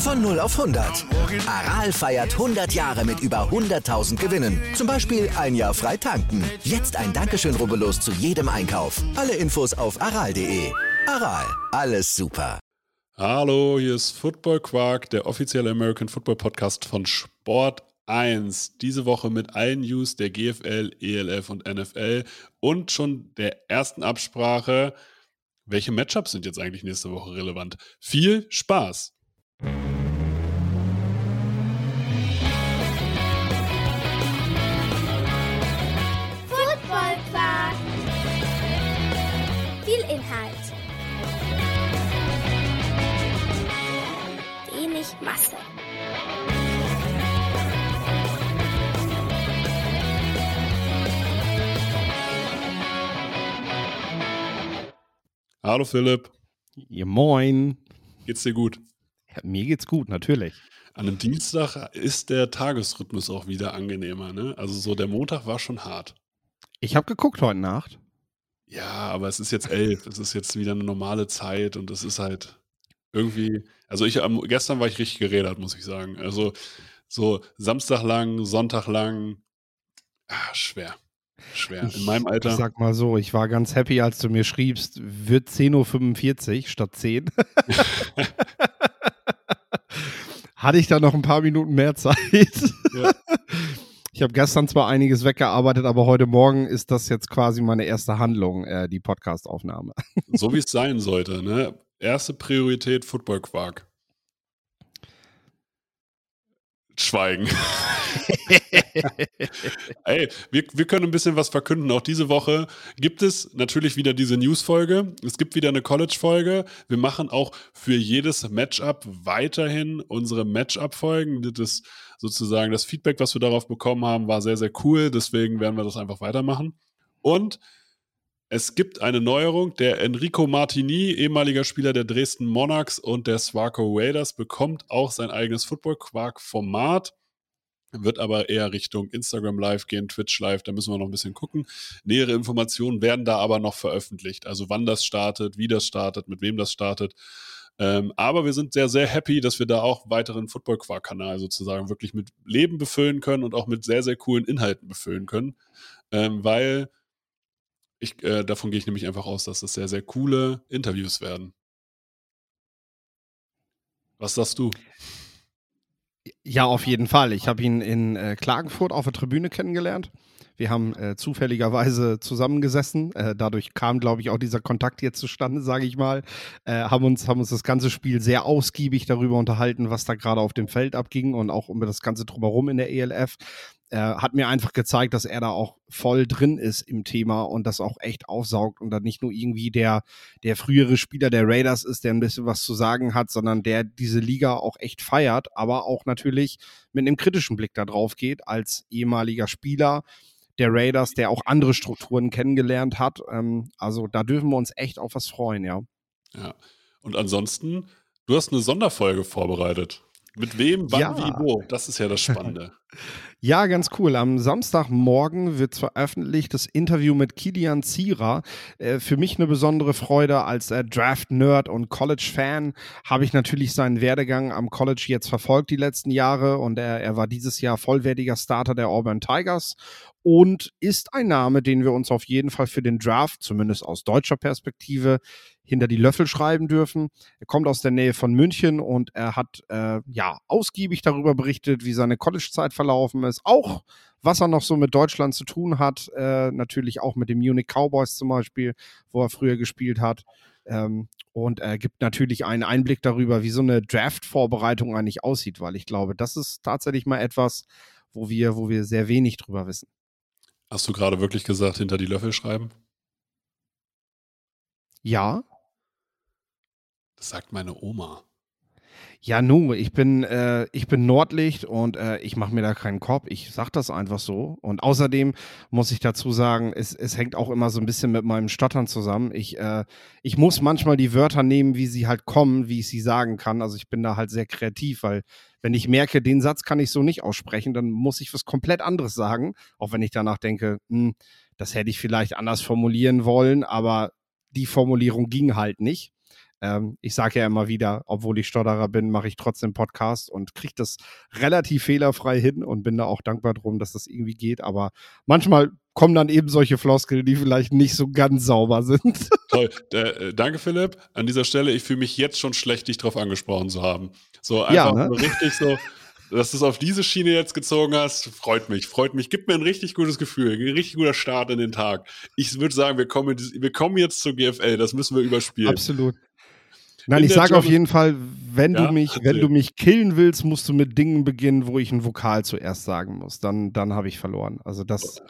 Von 0 auf 100. Aral feiert 100 Jahre mit über 100.000 Gewinnen. Zum Beispiel ein Jahr frei tanken. Jetzt ein Dankeschön, rubbellos zu jedem Einkauf. Alle Infos auf aral.de. Aral, alles super. Hallo, hier ist Football Quark, der offizielle American Football Podcast von Sport 1. Diese Woche mit allen News der GFL, ELF und NFL und schon der ersten Absprache. Welche Matchups sind jetzt eigentlich nächste Woche relevant? Viel Spaß! Masse. Hallo Philipp, Ja, moin. geht's dir gut? Ja, mir geht's gut, natürlich. An einem Dienstag ist der Tagesrhythmus auch wieder angenehmer, ne? Also so der Montag war schon hart. Ich habe geguckt heute Nacht. Ja, aber es ist jetzt elf, es ist jetzt wieder eine normale Zeit und es ist halt irgendwie, also ich am gestern war ich richtig gerädert, muss ich sagen. Also so Samstag lang, Sonntag lang, ah, schwer. Schwer. In meinem Ich Alter. sag mal so, ich war ganz happy, als du mir schriebst, wird 10.45 Uhr statt 10. Hatte ich da noch ein paar Minuten mehr Zeit. Ja. Ich habe gestern zwar einiges weggearbeitet, aber heute Morgen ist das jetzt quasi meine erste Handlung, äh, die Podcastaufnahme. So wie es sein sollte, ne? Erste Priorität Football Quark. Schweigen. Ey, wir, wir können ein bisschen was verkünden. Auch diese Woche gibt es natürlich wieder diese News-Folge. Es gibt wieder eine College-Folge. Wir machen auch für jedes Matchup weiterhin unsere Matchup-Folgen. Das sozusagen das Feedback, was wir darauf bekommen haben, war sehr, sehr cool. Deswegen werden wir das einfach weitermachen. Und es gibt eine Neuerung. Der Enrico Martini, ehemaliger Spieler der Dresden Monarchs und der Swarco Raiders, bekommt auch sein eigenes Football-Quark-Format. Wird aber eher Richtung Instagram Live gehen, Twitch Live, da müssen wir noch ein bisschen gucken. Nähere Informationen werden da aber noch veröffentlicht. Also wann das startet, wie das startet, mit wem das startet. Ähm, aber wir sind sehr, sehr happy, dass wir da auch weiteren Football-Quark-Kanal sozusagen wirklich mit Leben befüllen können und auch mit sehr, sehr coolen Inhalten befüllen können. Ähm, weil ich, äh, davon gehe ich nämlich einfach aus, dass es sehr, sehr coole Interviews werden. Was sagst du? Ja, auf jeden Fall. Ich habe ihn in äh, Klagenfurt auf der Tribüne kennengelernt. Wir haben äh, zufälligerweise zusammengesessen. Äh, dadurch kam, glaube ich, auch dieser Kontakt jetzt zustande, sage ich mal. Äh, haben, uns, haben uns das ganze Spiel sehr ausgiebig darüber unterhalten, was da gerade auf dem Feld abging und auch über das Ganze drumherum in der ELF. Äh, hat mir einfach gezeigt, dass er da auch voll drin ist im Thema und das auch echt aufsaugt und dann nicht nur irgendwie der, der frühere Spieler der Raiders ist, der ein bisschen was zu sagen hat, sondern der diese Liga auch echt feiert, aber auch natürlich mit einem kritischen Blick da drauf geht als ehemaliger Spieler der Raiders, der auch andere Strukturen kennengelernt hat. Ähm, also da dürfen wir uns echt auf was freuen, ja. Ja. Und ansonsten, du hast eine Sonderfolge vorbereitet. Mit wem, wann, Ja. wie, wo? Das ist ja das Spannende. Ja, ganz cool. Am Samstagmorgen wird veröffentlicht das Interview mit Kilian Zierer. Äh, für mich eine besondere Freude als äh, Draft-Nerd und College-Fan habe ich natürlich seinen Werdegang am College jetzt verfolgt die letzten Jahre und er, er war dieses Jahr vollwertiger Starter der Auburn Tigers und ist ein Name, den wir uns auf jeden Fall für den Draft, zumindest aus deutscher Perspektive, hinter die Löffel schreiben dürfen. Er kommt aus der Nähe von München und er hat äh, ja ausgiebig darüber berichtet, wie seine College-Zeit verlaufen ist, auch was er noch so mit Deutschland zu tun hat, äh, natürlich auch mit den Munich Cowboys zum Beispiel, wo er früher gespielt hat. Ähm, und er gibt natürlich einen Einblick darüber, wie so eine Draft-Vorbereitung eigentlich aussieht, weil ich glaube, das ist tatsächlich mal etwas, wo wir, wo wir sehr wenig drüber wissen. Hast du gerade wirklich gesagt, hinter die Löffel schreiben? Ja, Das sagt meine Oma. Ja, nu, ich bin, äh, ich bin Nordlicht und äh, ich mache mir da keinen Kopf. Ich sag das einfach so. Und außerdem muss ich dazu sagen, es, es hängt auch immer so ein bisschen mit meinem Stottern zusammen. Ich, äh, ich muss manchmal die Wörter nehmen, wie sie halt kommen, wie ich sie sagen kann. Also ich bin da halt sehr kreativ, weil wenn ich merke, den Satz kann ich so nicht aussprechen, dann muss ich was komplett anderes sagen. Auch wenn ich danach denke, hm, das hätte ich vielleicht anders formulieren wollen, aber die Formulierung ging halt nicht. Ähm, ich sage ja immer wieder, obwohl ich Stotterer bin, mache ich trotzdem Podcast und kriege das relativ fehlerfrei hin und bin da auch dankbar drum, dass das irgendwie geht. Aber manchmal kommen dann eben solche Floskeln, die vielleicht nicht so ganz sauber sind. Toll. Äh, danke, Philipp. An dieser Stelle, ich fühle mich jetzt schon schlecht, dich darauf angesprochen zu haben. So einfach Ja, ne? so richtig so, dass du es auf diese Schiene jetzt gezogen hast, freut mich, freut mich. Gibt mir ein richtig gutes Gefühl, ein richtig guter Start in den Tag. Ich würde sagen, wir kommen, wir kommen jetzt zur GFL, das müssen wir überspielen. Absolut. Nein, In ich sage auf jeden Fall, wenn Ja, du mich, wenn erzähl. du mich killen willst, musst du mit Dingen beginnen, wo ich ein Vokal zuerst sagen muss. Dann, dann habe ich verloren. Also das,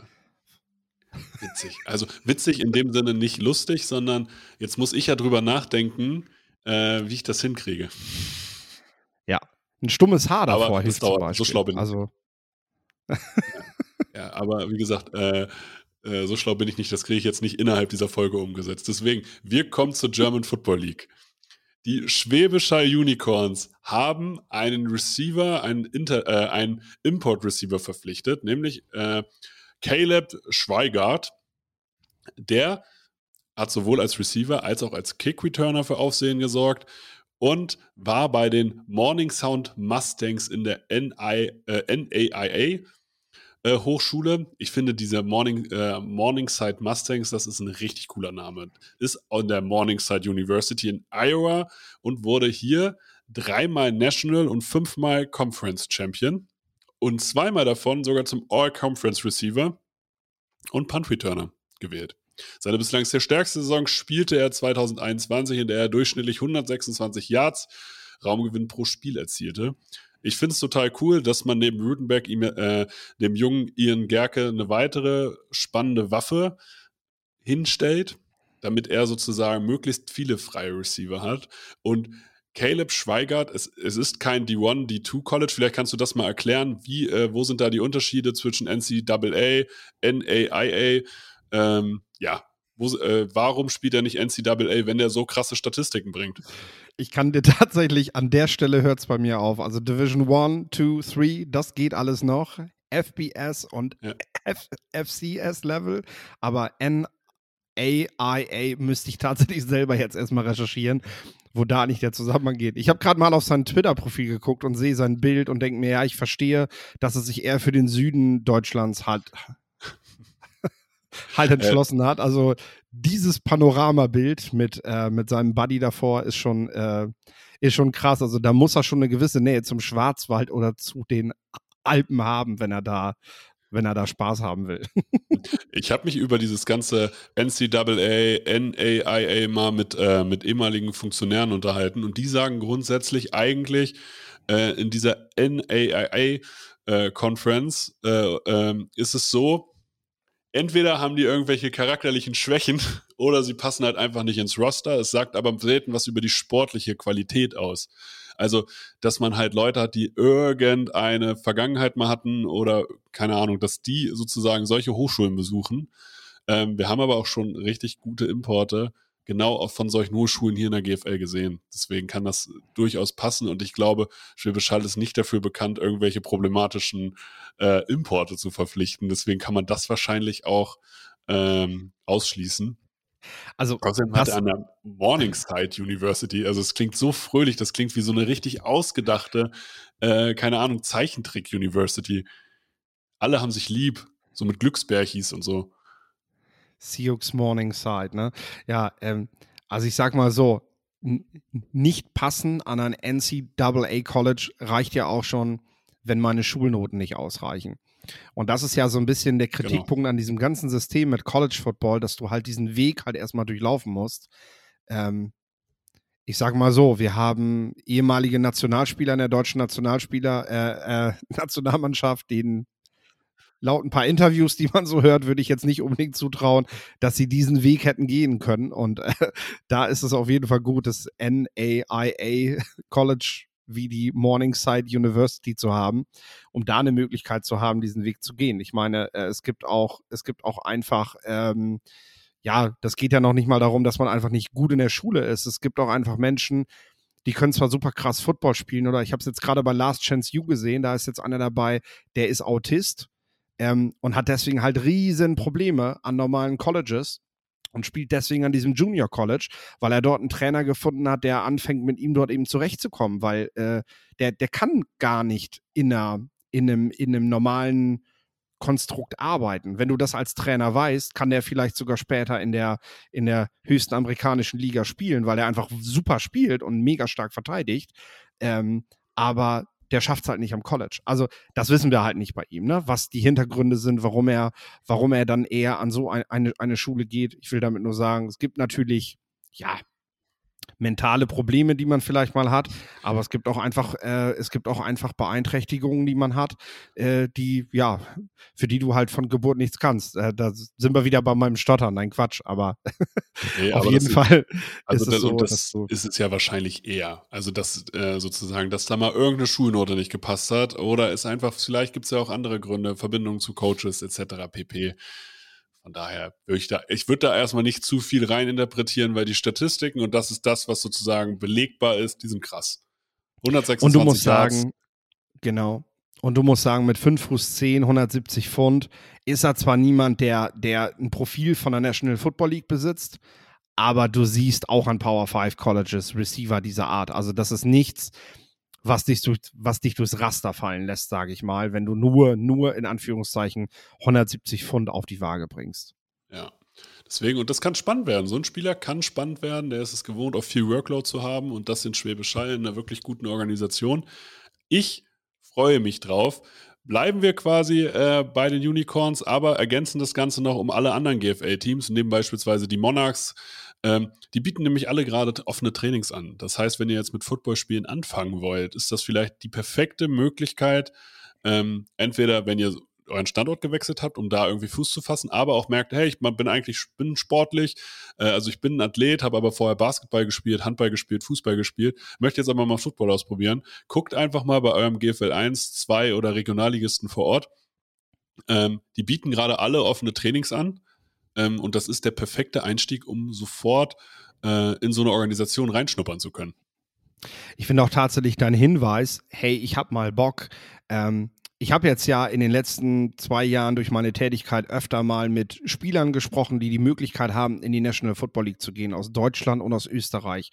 Witzig. Also witzig in dem Sinne nicht lustig, sondern jetzt muss ich ja drüber nachdenken, äh, wie ich das hinkriege. ein stummes Haar Aber davor das hilft zum dauert. So Beispiel. schlau bin ich. Also Ja, aber wie gesagt, äh, äh, so schlau bin ich nicht, das kriege ich jetzt nicht innerhalb dieser Folge umgesetzt. Deswegen, wir kommen zur German Football League. Die Schwäbischer Unicorns haben einen Receiver, einen, Inter, äh, einen Import-Receiver verpflichtet, nämlich äh, Caleb Schweigart. Der hat sowohl als Receiver als auch als Kick-Returner für Aufsehen gesorgt und war bei den Morning Sound Mustangs in der NI, äh, NAIA äh, Hochschule. Ich finde diese Morning, äh, Morningside Mustangs, das ist ein richtig cooler Name. Ist an der Morningside University in Iowa und wurde hier dreimal National und fünfmal Conference Champion und zweimal davon sogar zum All-Conference Receiver und Punt Returner gewählt. Seine bislang sehr stärkste Saison spielte er 2021, in der er durchschnittlich 126 Yards Raumgewinn pro Spiel erzielte. Ich finde es total cool, dass man neben Rutenberg ihm, äh, dem jungen Ian Gerke eine weitere spannende Waffe hinstellt, damit er sozusagen möglichst viele freie Receiver hat. Und Caleb Schweigart, es, es ist kein D1, D2 College. Vielleicht kannst du das mal erklären. Wie, äh, wo sind da die Unterschiede zwischen NCAA, NAIA? Ähm, ja, wo, äh, warum spielt er nicht NCAA, wenn er so krasse Statistiken bringt? Ich kann dir tatsächlich an der Stelle hört es bei mir auf. Also Division 1, 2, 3, das geht alles noch. FBS und Ja. F FCS Level, aber NAIA müsste ich tatsächlich selber jetzt erstmal recherchieren, wo da nicht der Zusammenhang geht. Ich habe gerade mal auf sein Twitter-Profil geguckt und sehe sein Bild und denke mir, ja, ich verstehe, dass er sich eher für den Süden Deutschlands halt, halt entschlossen hat. Also dieses Panoramabild mit, äh, mit seinem Buddy davor ist schon, äh, ist schon krass. Also da muss er schon eine gewisse Nähe zum Schwarzwald oder zu den Alpen haben, wenn er da, wenn er da Spaß haben will. Ich habe mich über dieses ganze NCAA, NAIA mal mit, äh, mit ehemaligen Funktionären unterhalten und die sagen grundsätzlich eigentlich äh, in dieser NAIA äh, Conference äh, ähm, ist es so, entweder haben die irgendwelche charakterlichen Schwächen oder sie passen halt einfach nicht ins Roster. Es sagt aber selten was über die sportliche Qualität aus. Also, dass man halt Leute hat, die irgendeine Vergangenheit mal hatten oder keine Ahnung, dass die sozusagen solche Hochschulen besuchen. Ähm, wir haben aber auch schon richtig gute Importe genau auch von solchen Hochschulen hier in der GFL gesehen. Deswegen kann das durchaus passen und ich glaube, Schwäbisch Hall ist nicht dafür bekannt, irgendwelche problematischen äh, Importe zu verpflichten. Deswegen kann man das wahrscheinlich auch ähm, ausschließen. Also Außerdem hat er an der Morningside University, also es klingt so fröhlich, das klingt wie so eine richtig ausgedachte, äh, keine Ahnung, Zeichentrick-University. Alle haben sich lieb, so mit Glücksbärchis und so. Sioux Morningside, ne? Ja, ähm, also ich sag mal so, nicht passen an ein NCAA College reicht ja auch schon, wenn meine Schulnoten nicht ausreichen. Und das ist ja so ein bisschen der Kritikpunkt genau. an diesem ganzen System mit College Football, dass du halt diesen Weg halt erstmal durchlaufen musst. Ähm, ich sag mal so, wir haben ehemalige Nationalspieler in der deutschen Nationalspieler, äh, äh, Nationalmannschaft, denen laut ein paar Interviews, die man so hört, würde ich jetzt nicht unbedingt zutrauen, dass sie diesen Weg hätten gehen können. Und äh, da ist es auf jeden Fall gut, dass NAIA College wie die Morningside University zu haben, um da eine Möglichkeit zu haben, diesen Weg zu gehen. Ich meine, äh, es gibt auch, es gibt auch einfach, ähm, ja, das geht ja noch nicht mal darum, dass man einfach nicht gut in der Schule ist. Es gibt auch einfach Menschen, die können zwar super krass Football spielen, oder ich habe es jetzt gerade bei Last Chance You gesehen, da ist jetzt einer dabei, der ist Autist ähm, und hat deswegen halt riesen Probleme an normalen Colleges und spielt deswegen an diesem Junior College, weil er dort einen Trainer gefunden hat, der anfängt, mit ihm dort eben zurechtzukommen, weil äh, der, der kann gar nicht in, einer, in, einem, in einem normalen Konstrukt arbeiten. Wenn du das als Trainer weißt, kann der vielleicht sogar später in der, in der höchsten amerikanischen Liga spielen, weil er einfach super spielt und mega stark verteidigt. Ähm, aber der schafft es halt nicht am College. Also das wissen wir halt nicht bei ihm, ne? was die Hintergründe sind, warum er, warum er dann eher an so ein, eine, eine Schule geht. Ich will damit nur sagen, es gibt natürlich, ja, mentale Probleme, die man vielleicht mal hat, aber es gibt auch einfach, äh, es gibt auch einfach Beeinträchtigungen, die man hat, äh, die, ja, für die du halt von Geburt nichts kannst. Äh, da sind wir wieder bei meinem Stottern, nein Quatsch, aber nee, auf aber jeden Fall also ist es so, das so. ist es ja wahrscheinlich eher. Also dass äh, sozusagen, dass da mal irgendeine Schulnote nicht gepasst hat oder ist einfach, vielleicht gibt es ja auch andere Gründe, Verbindungen zu Coaches etc. pp. Von daher würde ich da, ich würde da erstmal nicht zu viel reininterpretieren, weil die Statistiken und das ist das, was sozusagen belegbar ist, die sind krass. 126 Und du musst Yards. sagen, genau. Und du musst sagen, mit 5 Fuß 10, 170 Pfund ist er zwar niemand, der, der ein Profil von der National Football League besitzt, aber du siehst auch an Power 5 Colleges Receiver dieser Art. Also das ist nichts, was dich, durch, was dich durchs Raster fallen lässt, sage ich mal, wenn du nur, nur in Anführungszeichen 170 Pfund auf die Waage bringst. Ja. Deswegen, und das kann spannend werden. So ein Spieler kann spannend werden, der ist es gewohnt, auf viel Workload zu haben und das in Schwäbisch Hall in einer wirklich guten Organisation. Ich freue mich drauf. Bleiben wir quasi äh, bei den Unicorns, aber ergänzen das Ganze noch um alle anderen GFL-Teams, neben beispielsweise die Monarchs, ähm, die bieten nämlich alle gerade offene Trainings an. Das heißt, wenn ihr jetzt mit Footballspielen anfangen wollt, ist das vielleicht die perfekte Möglichkeit, ähm, entweder wenn ihr euren Standort gewechselt habt, um da irgendwie Fuß zu fassen, aber auch merkt, hey, ich bin eigentlich bin sportlich, äh, also ich bin ein Athlet, habe aber vorher Basketball gespielt, Handball gespielt, Fußball gespielt, möchte jetzt aber mal Football ausprobieren. Guckt einfach mal bei eurem GFL 1, 2 oder Regionalligisten vor Ort. Ähm, die bieten gerade alle offene Trainings an. Ähm, und das ist der perfekte Einstieg, um sofort äh, in so eine Organisation reinschnuppern zu können. Ich finde auch tatsächlich dein Hinweis, hey, ich habe mal Bock. Ähm, ich habe jetzt ja in den letzten zwei Jahren durch meine Tätigkeit öfter mal mit Spielern gesprochen, die die Möglichkeit haben, in die National Football League zu gehen, aus Deutschland und aus Österreich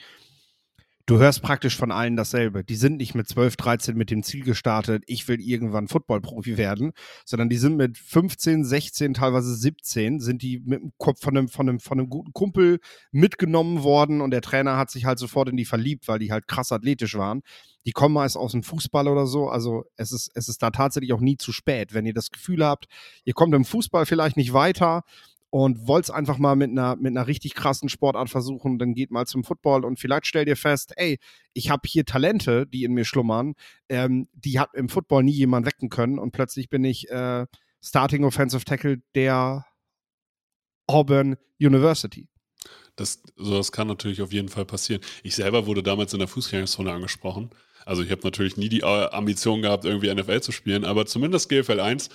du hörst praktisch von allen dasselbe. Die sind nicht mit 12, 13 mit dem Ziel gestartet, ich will irgendwann Footballprofi werden, sondern die sind mit 15, 16, teilweise 17, sind die mit dem Kopf von einem, von einem, von einem guten Kumpel mitgenommen worden und der Trainer hat sich halt sofort in die verliebt, weil die halt krass athletisch waren. Die kommen meist aus dem Fußball oder so. Also es ist, es ist da tatsächlich auch nie zu spät. Wenn ihr das Gefühl habt, ihr kommt im Fußball vielleicht nicht weiter, und wollt es einfach mal mit einer, mit einer richtig krassen Sportart versuchen, dann geht mal zum Football und vielleicht stellt ihr fest, ey, ich habe hier Talente, die in mir schlummern, ähm, die hat im Football nie jemand wecken können und plötzlich bin ich äh, Starting Offensive Tackle der Auburn University. Das, sowas kann natürlich auf jeden Fall passieren. Ich selber wurde damals in der Fußgängerzone angesprochen. Also ich habe natürlich nie die äh, Ambition gehabt, irgendwie NFL zu spielen, aber zumindest GFL 1.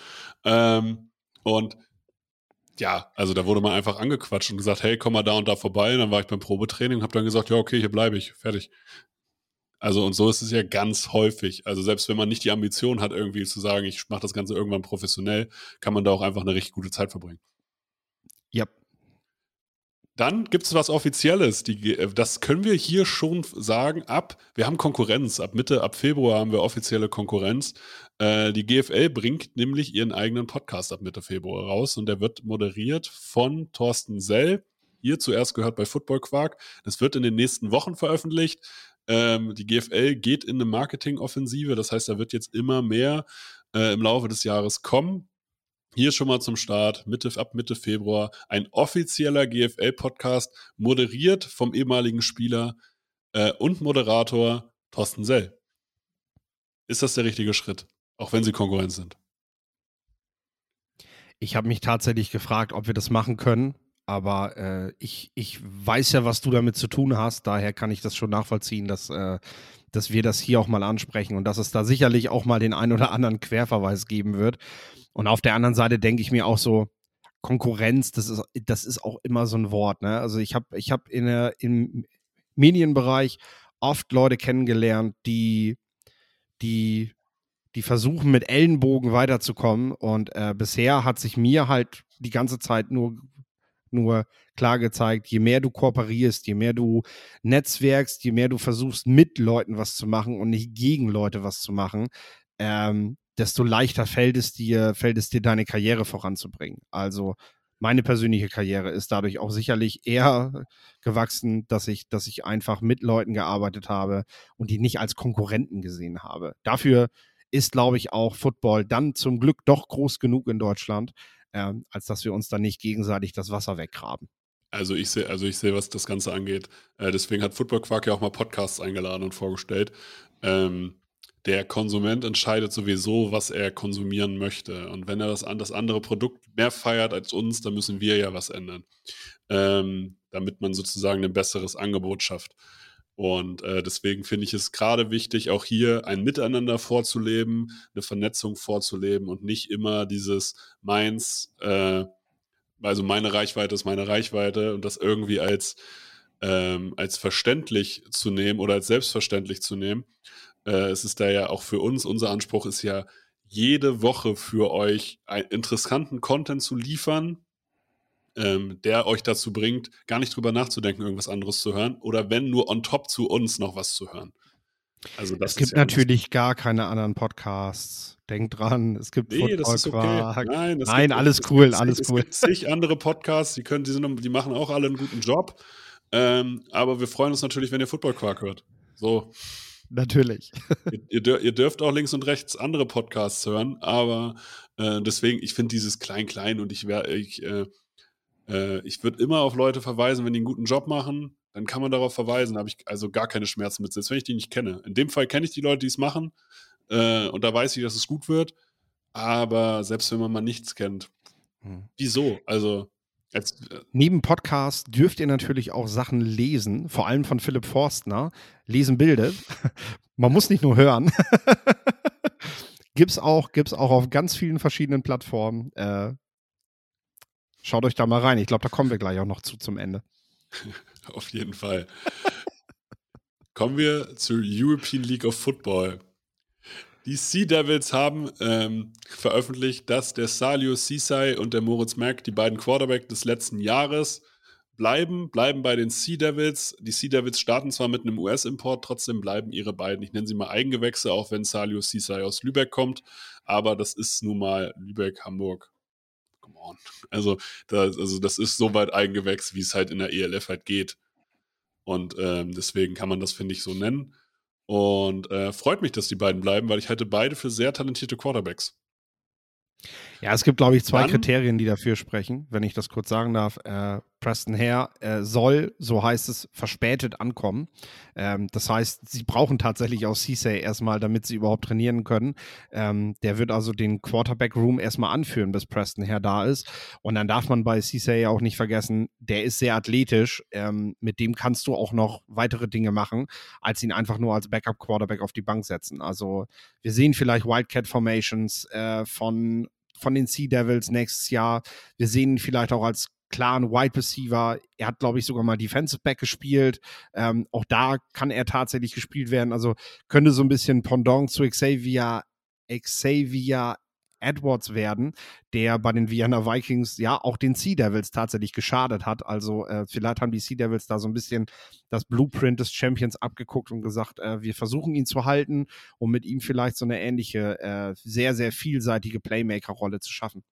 Ähm, und ja, also da wurde man einfach angequatscht und gesagt, hey, komm mal da und da vorbei. Und dann war ich beim Probetraining und habe dann gesagt, ja, okay, hier bleibe ich, fertig. Also und so ist es ja ganz häufig. Also selbst wenn man nicht die Ambition hat, irgendwie zu sagen, ich mache das Ganze irgendwann professionell, kann man da auch einfach eine richtig gute Zeit verbringen. Ja, dann gibt es was Offizielles. Die, äh, das können wir hier schon sagen. Ab, wir haben Konkurrenz. Ab Mitte, ab Februar haben wir offizielle Konkurrenz. Äh, die GFL bringt nämlich ihren eigenen Podcast ab Mitte Februar raus und der wird moderiert von Thorsten Sell. Hier zuerst gehört bei Football Quark. Das wird in den nächsten Wochen veröffentlicht. Ähm, die GFL geht in eine Marketingoffensive. Das heißt, da wird jetzt immer mehr äh, im Laufe des Jahres kommen. Hier schon mal zum Start, Mitte, ab Mitte Februar, ein offizieller GFL-Podcast, moderiert vom ehemaligen Spieler äh, und Moderator Thorsten Sell. Ist das der richtige Schritt, auch wenn sie Konkurrenz sind? Ich habe mich tatsächlich gefragt, ob wir das machen können, aber äh, ich, ich weiß ja, was du damit zu tun hast, daher kann ich das schon nachvollziehen, dass, äh, dass wir das hier auch mal ansprechen und dass es da sicherlich auch mal den ein oder anderen Querverweis geben wird. Und auf der anderen Seite denke ich mir auch so, Konkurrenz, das ist, das ist auch immer so ein Wort. Ne? Also ich habe ich hab im Medienbereich oft Leute kennengelernt, die, die, die versuchen mit Ellenbogen weiterzukommen. Und äh, bisher hat sich mir halt die ganze Zeit nur, nur klar gezeigt, je mehr du kooperierst, je mehr du netzwerkst, je mehr du versuchst, mit Leuten was zu machen und nicht gegen Leute was zu machen, ähm, desto leichter fällt es dir, fällt es dir, deine Karriere voranzubringen. Also meine persönliche Karriere ist dadurch auch sicherlich eher gewachsen, dass ich, dass ich einfach mit Leuten gearbeitet habe und die nicht als Konkurrenten gesehen habe. Dafür ist, glaube ich, auch Football dann zum Glück doch groß genug in Deutschland, äh, als dass wir uns dann nicht gegenseitig das Wasser weggraben. Also ich sehe, also ich sehe, was das Ganze angeht. Äh, deswegen hat Football Quark ja auch mal Podcasts eingeladen und vorgestellt. Ähm, der Konsument entscheidet sowieso, was er konsumieren möchte. Und wenn er das, das andere Produkt mehr feiert als uns, dann müssen wir ja was ändern, ähm, damit man sozusagen ein besseres Angebot schafft. Und äh, deswegen finde ich es gerade wichtig, auch hier ein Miteinander vorzuleben, eine Vernetzung vorzuleben und nicht immer dieses meins, äh, also meine Reichweite ist meine Reichweite und das irgendwie als, ähm, als verständlich zu nehmen oder als selbstverständlich zu nehmen, äh, es ist da ja auch für uns, unser Anspruch ist ja, jede Woche für euch einen interessanten Content zu liefern, ähm, der euch dazu bringt, gar nicht drüber nachzudenken, irgendwas anderes zu hören oder wenn nur on top zu uns noch was zu hören. Also es gibt ja natürlich gar keine anderen Podcasts. Denkt dran, es gibt nee, das ist okay. Nein, Nein gibt, alles cool, gibt, alles cool. Es gibt zig andere Podcasts, die können, die, sind, die machen auch alle einen guten Job. Ähm, aber wir freuen uns natürlich, wenn ihr Football Quark hört. So natürlich. ihr, ihr, ihr, dürft auch links und rechts andere Podcasts hören, aber äh, deswegen, ich finde dieses Klein-Klein und ich wäre, ich, äh, äh, ich würde immer auf Leute verweisen, wenn die einen guten Job machen, dann kann man darauf verweisen, habe ich also gar keine Schmerzen mit, selbst wenn ich die nicht kenne. In dem Fall kenne ich die Leute, die es machen äh, und da weiß ich, dass es gut wird, aber selbst wenn man mal nichts kennt, hm. wieso? Also Als, äh Neben Podcast dürft ihr natürlich auch Sachen lesen, vor allem von Philipp Forstner. Lesen bildet. Man muss nicht nur hören. gibt's auch, gibt's auch auf ganz vielen verschiedenen Plattformen. Äh, schaut euch da mal rein. Ich glaube, da kommen wir gleich auch noch zu zum Ende. auf jeden Fall. Kommen wir zur European League of Football. Die Sea Devils haben ähm, veröffentlicht, dass der Salio Sisai und der Moritz Mack, die beiden Quarterback des letzten Jahres, bleiben, bleiben bei den Sea Devils. Die Sea Devils starten zwar mit einem US-Import, trotzdem bleiben ihre beiden, ich nenne sie mal Eigengewächse, auch wenn Salio Sisai aus Lübeck kommt. Aber das ist nun mal Lübeck, Hamburg. On. Also, das, also das ist so weit Eigengewächs, wie es halt in der ELF halt geht. Und ähm, deswegen kann man das, finde ich, so nennen. Und äh, freut mich, dass die beiden bleiben, weil ich halte beide für sehr talentierte Quarterbacks. Ja, es gibt, glaube ich, zwei Dann, Kriterien, die dafür sprechen, wenn ich das kurz sagen darf. Äh, Preston Hare äh, soll, so heißt es, verspätet ankommen. Ähm, das heißt, sie brauchen tatsächlich auch Cissay erstmal, damit sie überhaupt trainieren können. Ähm, der wird also den Quarterback-Room erstmal anführen, bis Preston Hare da ist. Und dann darf man bei Cissay auch nicht vergessen, der ist sehr athletisch. Ähm, mit dem kannst du auch noch weitere Dinge machen, als ihn einfach nur als Backup-Quarterback auf die Bank setzen. Also wir sehen vielleicht Wildcat-Formations äh, von von den Sea Devils nächstes Jahr. Wir sehen ihn vielleicht auch als klaren Wide Receiver. Er hat, glaube ich, sogar mal Defensive Back gespielt. Ähm, auch da kann er tatsächlich gespielt werden. Also könnte so ein bisschen Pendant zu Xavier, Xavier Edwards werden, der bei den Vienna Vikings ja auch den Sea Devils tatsächlich geschadet hat. Also äh, vielleicht haben die Sea Devils da so ein bisschen das Blueprint des Champions abgeguckt und gesagt, äh, wir versuchen ihn zu halten, um mit ihm vielleicht so eine ähnliche, äh, sehr, sehr vielseitige Playmaker-Rolle zu schaffen.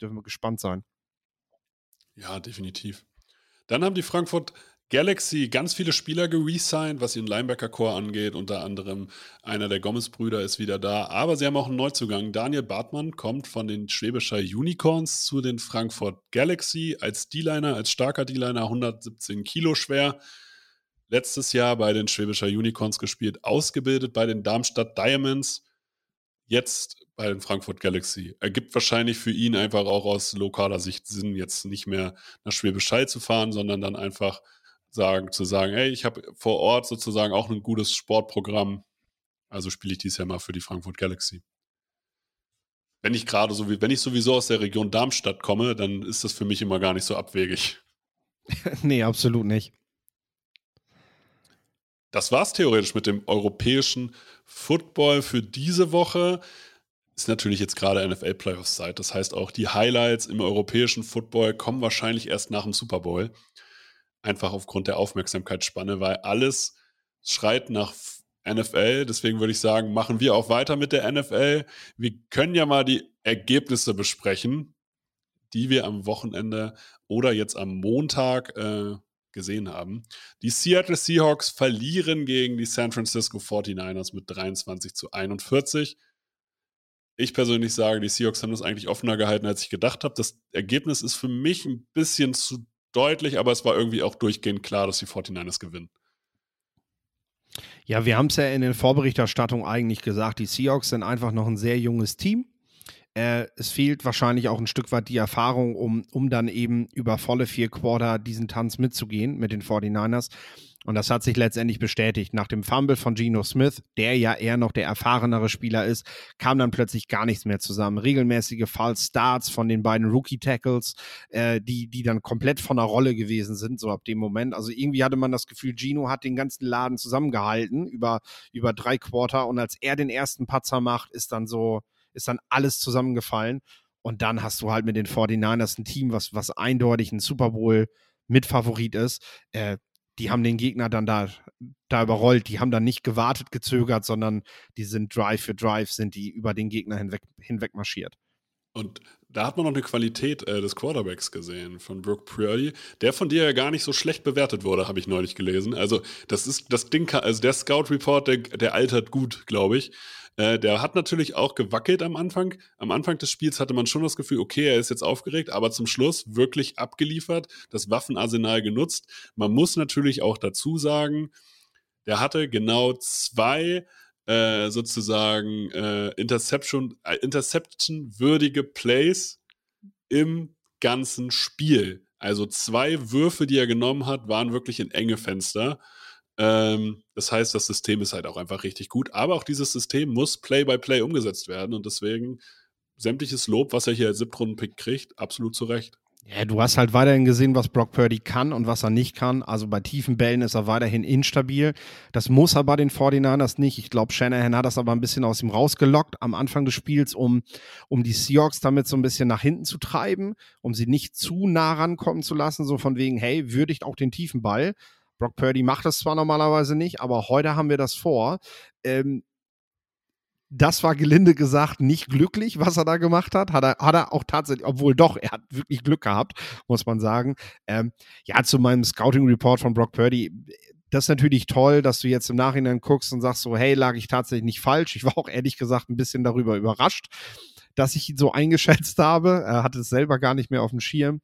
Dürfen wir gespannt sein. Ja, definitiv. Dann haben die Frankfurt Galaxy ganz viele Spieler geresigned, was ihren Linebacker-Core angeht. Unter anderem einer der Gomez-Brüder ist wieder da. Aber sie haben auch einen Neuzugang. Daniel Bartmann kommt von den Schwäbischer Unicorns zu den Frankfurt Galaxy als D-Liner, als starker D-Liner, 117 Kilo schwer. Letztes Jahr bei den Schwäbischer Unicorns gespielt, ausgebildet bei den Darmstadt Diamonds. Jetzt bei den Frankfurt Galaxy. Ergibt wahrscheinlich für ihn einfach auch aus lokaler Sicht Sinn, jetzt nicht mehr nach Schwäbisch Hall zu fahren, sondern dann einfach sagen, zu sagen, hey, ich habe vor Ort sozusagen auch ein gutes Sportprogramm, also spiele ich dies Jahr mal für die Frankfurt Galaxy. Wenn ich gerade so, wenn ich sowieso aus der Region Darmstadt komme, dann ist das für mich immer gar nicht so abwegig. nee, absolut nicht. Das war es theoretisch mit dem europäischen Football für diese Woche. Ist natürlich jetzt gerade NFL Playoffs Zeit. Das heißt auch die Highlights im europäischen Football kommen wahrscheinlich erst nach dem Super Bowl. Einfach aufgrund der Aufmerksamkeitsspanne, weil alles schreit nach NFL. Deswegen würde ich sagen, machen wir auch weiter mit der NFL. Wir können ja mal die Ergebnisse besprechen, die wir am Wochenende oder jetzt am Montag äh, gesehen haben. Die Seattle Seahawks verlieren gegen die San Francisco 49ers mit 23 zu 41. Ich persönlich sage, die Seahawks haben das eigentlich offener gehalten, als ich gedacht habe. Das Ergebnis ist für mich ein bisschen zu deutlich, aber es war irgendwie auch durchgehend klar, dass die 49ers gewinnen. Ja, wir haben es ja in den Vorberichterstattungen eigentlich gesagt, die Seahawks sind einfach noch ein sehr junges Team. Äh, es fehlt wahrscheinlich auch ein Stück weit die Erfahrung, um, um dann eben über volle vier Quarter diesen Tanz mitzugehen mit den 49ers. Und das hat sich letztendlich bestätigt. Nach dem Fumble von Geno Smith, der ja eher noch der erfahrenere Spieler ist, kam dann plötzlich gar nichts mehr zusammen. Regelmäßige False Starts von den beiden Rookie-Tackles, äh, die, die dann komplett von der Rolle gewesen sind, so ab dem Moment. Also irgendwie hatte man das Gefühl, Gino hat den ganzen Laden zusammengehalten über, über drei Quarter. Und als er den ersten Patzer macht, ist dann so, ist dann alles zusammengefallen. Und dann hast du halt mit den 49ers ein Team, was, was eindeutig ein Super Bowl Mitfavorit ist. Äh, die haben den Gegner dann da, da überrollt. Die haben dann nicht gewartet, gezögert, sondern die sind Drive für Drive, sind die über den Gegner hinweg, hinweg marschiert. Und da hat man noch eine Qualität äh, des Quarterbacks gesehen von Brooke Purdy, der von dir ja gar nicht so schlecht bewertet wurde, habe ich neulich gelesen. Also das ist das Ding, also der Scout Report, der, der altert gut, glaube ich. Äh, der hat natürlich auch gewackelt am Anfang. Am Anfang des Spiels hatte man schon das Gefühl, okay, er ist jetzt aufgeregt, aber zum Schluss wirklich abgeliefert, das Waffenarsenal genutzt. Man muss natürlich auch dazu sagen, der hatte genau zwei äh, sozusagen äh, äh, Interception-würdige Plays im ganzen Spiel. Also zwei Würfe, die er genommen hat, waren wirklich in enge Fenster. Ähm, das heißt, das System ist halt auch einfach richtig gut. Aber auch dieses System muss Play-by-Play -play umgesetzt werden. Und deswegen sämtliches Lob, was er hier als Siebtrunden-Pick kriegt, absolut zu Recht. Ja, du hast halt weiterhin gesehen, was Brock Purdy kann und was er nicht kann. Also bei tiefen Bällen ist er weiterhin instabil. Das muss er bei den 49ers nicht. Ich glaube, Shanahan hat das aber ein bisschen aus ihm rausgelockt am Anfang des Spiels, um, um die Seahawks damit so ein bisschen nach hinten zu treiben, um sie nicht zu nah rankommen zu lassen, so von wegen, hey, würdigt auch den tiefen Ball. Brock Purdy macht das zwar normalerweise nicht, aber heute haben wir das vor. Ähm, das war gelinde gesagt nicht glücklich, was er da gemacht hat. Hat er, hat er auch tatsächlich, obwohl doch, er hat wirklich Glück gehabt, muss man sagen. Ähm, ja, zu meinem Scouting-Report von Brock Purdy. Das ist natürlich toll, dass du jetzt im Nachhinein guckst und sagst so, hey, lag ich tatsächlich nicht falsch. Ich war auch ehrlich gesagt ein bisschen darüber überrascht, dass ich ihn so eingeschätzt habe. Er hatte es selber gar nicht mehr auf dem Schirm.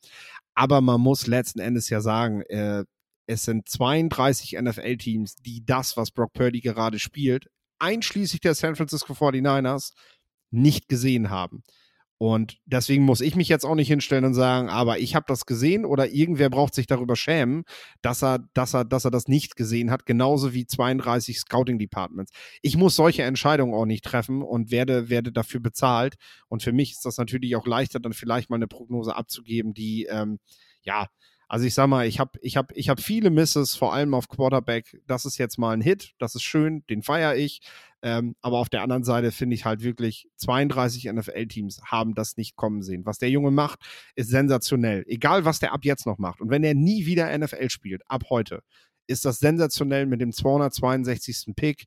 Aber man muss letzten Endes ja sagen, äh, es sind 32 NFL-Teams, die das, was Brock Purdy gerade spielt, einschließlich der San Francisco 49ers, nicht gesehen haben. Und deswegen muss ich mich jetzt auch nicht hinstellen und sagen, aber ich habe das gesehen oder irgendwer braucht sich darüber schämen, dass er, dass er, dass er das nicht gesehen hat, genauso wie 32 Scouting Departments. Ich muss solche Entscheidungen auch nicht treffen und werde, werde dafür bezahlt. Und für mich ist das natürlich auch leichter, dann vielleicht mal eine Prognose abzugeben, die ähm, ja also ich sag mal, ich habe ich hab, ich hab viele Misses, vor allem auf Quarterback. Das ist jetzt mal ein Hit, das ist schön, den feiere ich. Ähm, aber auf der anderen Seite finde ich halt wirklich, 32 NFL-Teams haben das nicht kommen sehen. Was der Junge macht, ist sensationell. Egal, was der ab jetzt noch macht. Und wenn er nie wieder NFL spielt, ab heute, ist das sensationell mit dem 262. Pick,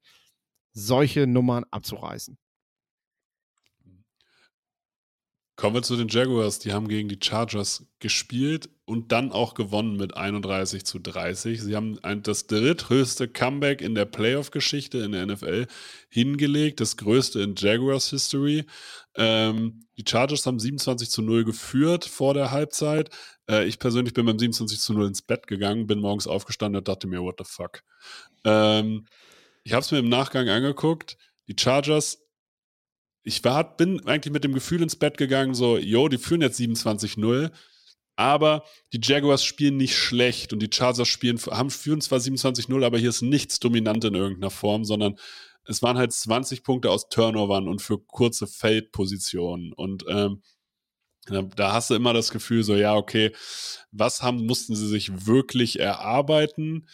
solche Nummern abzureißen. Kommen wir zu den Jaguars. Die haben gegen die Chargers gespielt und dann auch gewonnen mit 31 zu 30. Sie haben ein, das dritthöchste Comeback in der Playoff-Geschichte in der NFL hingelegt, das größte in Jaguars History. Ähm, die Chargers haben 27 zu 0 geführt vor der Halbzeit. Äh, ich persönlich bin beim 27 zu 0 ins Bett gegangen, bin morgens aufgestanden und dachte mir, what the fuck. Ähm, ich habe es mir im Nachgang angeguckt. Die Chargers ich war, bin eigentlich mit dem Gefühl ins Bett gegangen, so, yo, die führen jetzt 27-0, Aber die Jaguars spielen nicht schlecht und die Chargers spielen, haben, führen zwar 27-0, aber hier ist nichts dominant in irgendeiner Form, sondern es waren halt 20 Punkte aus Turnovern und für kurze Feldpositionen. Und ähm, da hast du immer das Gefühl, so, ja, okay, was haben, mussten sie sich wirklich erarbeiten?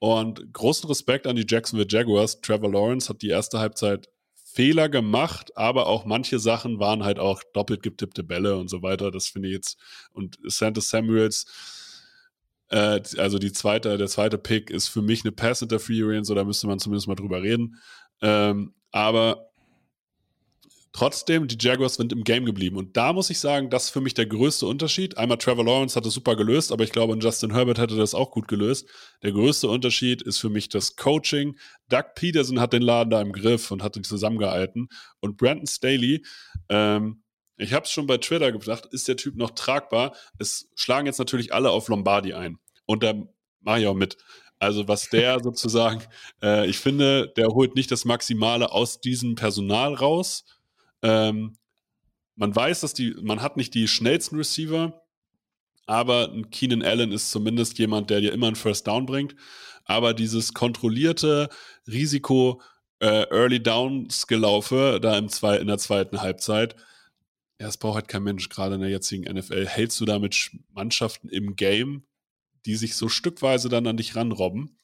Und großen Respekt an die Jacksonville Jaguars. Trevor Lawrence hat die erste Halbzeit Fehler gemacht, aber auch manche Sachen waren halt auch doppelt getippte Bälle und so weiter. Das finde ich jetzt. Und Santa Samuels, äh, also die zweite, der zweite Pick ist für mich eine Pass Interference, oder müsste man zumindest mal drüber reden. Ähm, aber Trotzdem, die Jaguars sind im Game geblieben. Und da muss ich sagen, das ist für mich der größte Unterschied. Einmal Trevor Lawrence hat es super gelöst, aber ich glaube, Justin Herbert hätte das auch gut gelöst. Der größte Unterschied ist für mich das Coaching. Doug Peterson hat den Laden da im Griff und hat ihn zusammengehalten. Und Brandon Staley, ähm, ich habe es schon bei Twitter gedacht, ist der Typ noch tragbar? Es schlagen jetzt natürlich alle auf Lombardi ein. Und da mache ich auch mit. Also was der sozusagen, äh, ich finde, der holt nicht das Maximale aus diesem Personal raus, ähm, man weiß, dass die, man hat nicht die schnellsten Receiver, aber ein Keenan Allen ist zumindest jemand, der dir immer einen First Down bringt. Aber dieses kontrollierte Risiko äh, Early Downs gelaufe da im zwei, in der zweiten Halbzeit, ja, das braucht halt kein Mensch, gerade in der jetzigen NFL. Hältst du damit Mannschaften im Game, die sich so stückweise dann an dich ranrobben?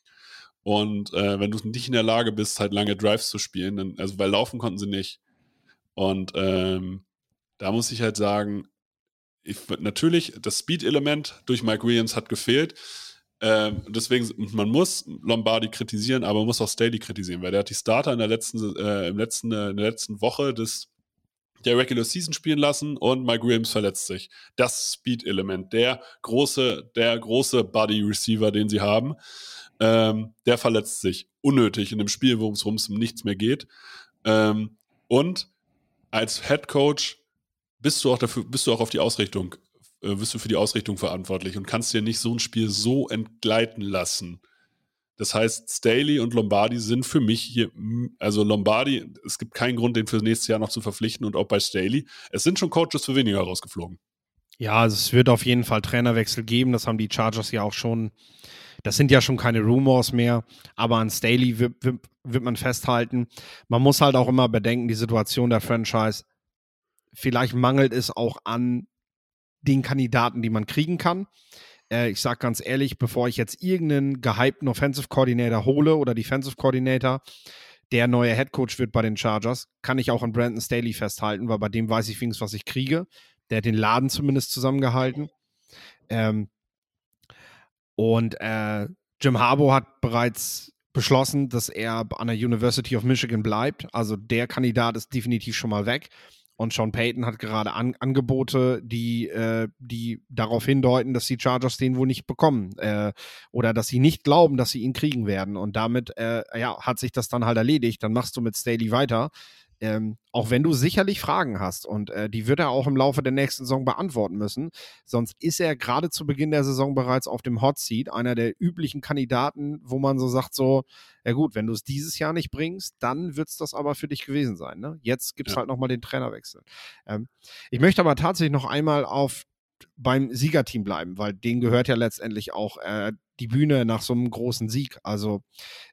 Und äh, wenn du nicht in der Lage bist, halt lange Drives zu spielen, dann, also weil laufen konnten sie nicht, und ähm, da muss ich halt sagen, ich, natürlich, das Speed-Element durch Mike Williams hat gefehlt. Ähm, deswegen, man muss Lombardi kritisieren, aber man muss auch Staley kritisieren, weil der hat die Starter in der letzten, äh, im letzten, äh, in der letzten Woche des, der Regular Season spielen lassen und Mike Williams verletzt sich. Das Speed-Element, der große, der große Body-Receiver, den sie haben, ähm, der verletzt sich unnötig in einem Spiel, wo es um nichts mehr geht. Ähm, und als Head Coach bist du auch dafür, bist du auch auf die Ausrichtung, äh, bist du für die Ausrichtung verantwortlich und kannst dir nicht so ein Spiel so entgleiten lassen. Das heißt, Staley und Lombardi sind für mich hier, also Lombardi, es gibt keinen Grund, den für nächstes Jahr noch zu verpflichten und auch bei Staley. Es sind schon Coaches für weniger rausgeflogen. Ja, also es wird auf jeden Fall Trainerwechsel geben. Das haben die Chargers ja auch schon. Das sind ja schon keine Rumors mehr. Aber an Staley wird, wird, wird man festhalten. Man muss halt auch immer bedenken, die Situation der Franchise. Vielleicht mangelt es auch an den Kandidaten, die man kriegen kann. Äh, ich sage ganz ehrlich, bevor ich jetzt irgendeinen gehypten Offensive Coordinator hole oder Defensive Coordinator, der neue Head Coach wird bei den Chargers, kann ich auch an Brandon Staley festhalten, weil bei dem weiß ich wenigstens, was ich kriege. Der hat den Laden zumindest zusammengehalten. Ähm, und äh, Jim Harbour hat bereits beschlossen, dass er an der University of Michigan bleibt. Also der Kandidat ist definitiv schon mal weg. Und Sean Payton hat gerade an Angebote, die, äh, die darauf hindeuten, dass die Chargers den wohl nicht bekommen äh, oder dass sie nicht glauben, dass sie ihn kriegen werden. Und damit äh, ja, hat sich das dann halt erledigt. Dann machst du mit Staley weiter. Ähm, auch wenn du sicherlich Fragen hast und äh, die wird er auch im Laufe der nächsten Saison beantworten müssen. Sonst ist er gerade zu Beginn der Saison bereits auf dem Hot Seat, einer der üblichen Kandidaten, wo man so sagt, so, ja gut, wenn du es dieses Jahr nicht bringst, dann wird es das aber für dich gewesen sein. Ne? Jetzt gibt es ja. halt nochmal den Trainerwechsel. Ähm, ich möchte aber tatsächlich noch einmal auf beim Siegerteam bleiben, weil denen gehört ja letztendlich auch äh, die Bühne nach so einem großen Sieg. Also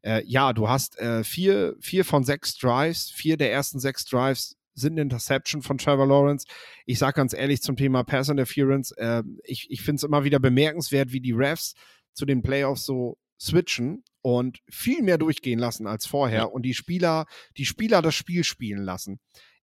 äh, ja, du hast äh, vier, vier von sechs Drives, vier der ersten sechs Drives sind eine Interception von Trevor Lawrence. Ich sage ganz ehrlich zum Thema Pass Interference, äh, ich, ich finde es immer wieder bemerkenswert, wie die Refs zu den Playoffs so switchen und viel mehr durchgehen lassen als vorher und die Spieler, die Spieler das Spiel spielen lassen.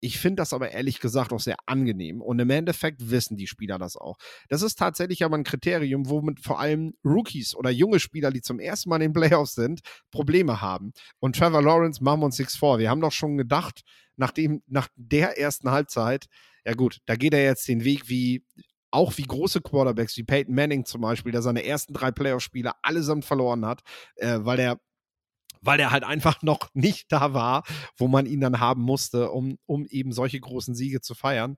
Ich finde das aber ehrlich gesagt auch sehr angenehm. Und im Endeffekt wissen die Spieler das auch. Das ist tatsächlich aber ein Kriterium, womit vor allem Rookies oder junge Spieler, die zum ersten Mal in den Playoffs sind, Probleme haben. Und Trevor Lawrence, machen wir uns nichts vor. Wir haben doch schon gedacht, nach, dem, nach der ersten Halbzeit, ja gut, da geht er jetzt den Weg wie auch wie große Quarterbacks wie Peyton Manning zum Beispiel, der seine ersten drei Playoff-Spiele allesamt verloren hat, äh, weil er weil er halt einfach noch nicht da war, wo man ihn dann haben musste, um, um eben solche großen Siege zu feiern.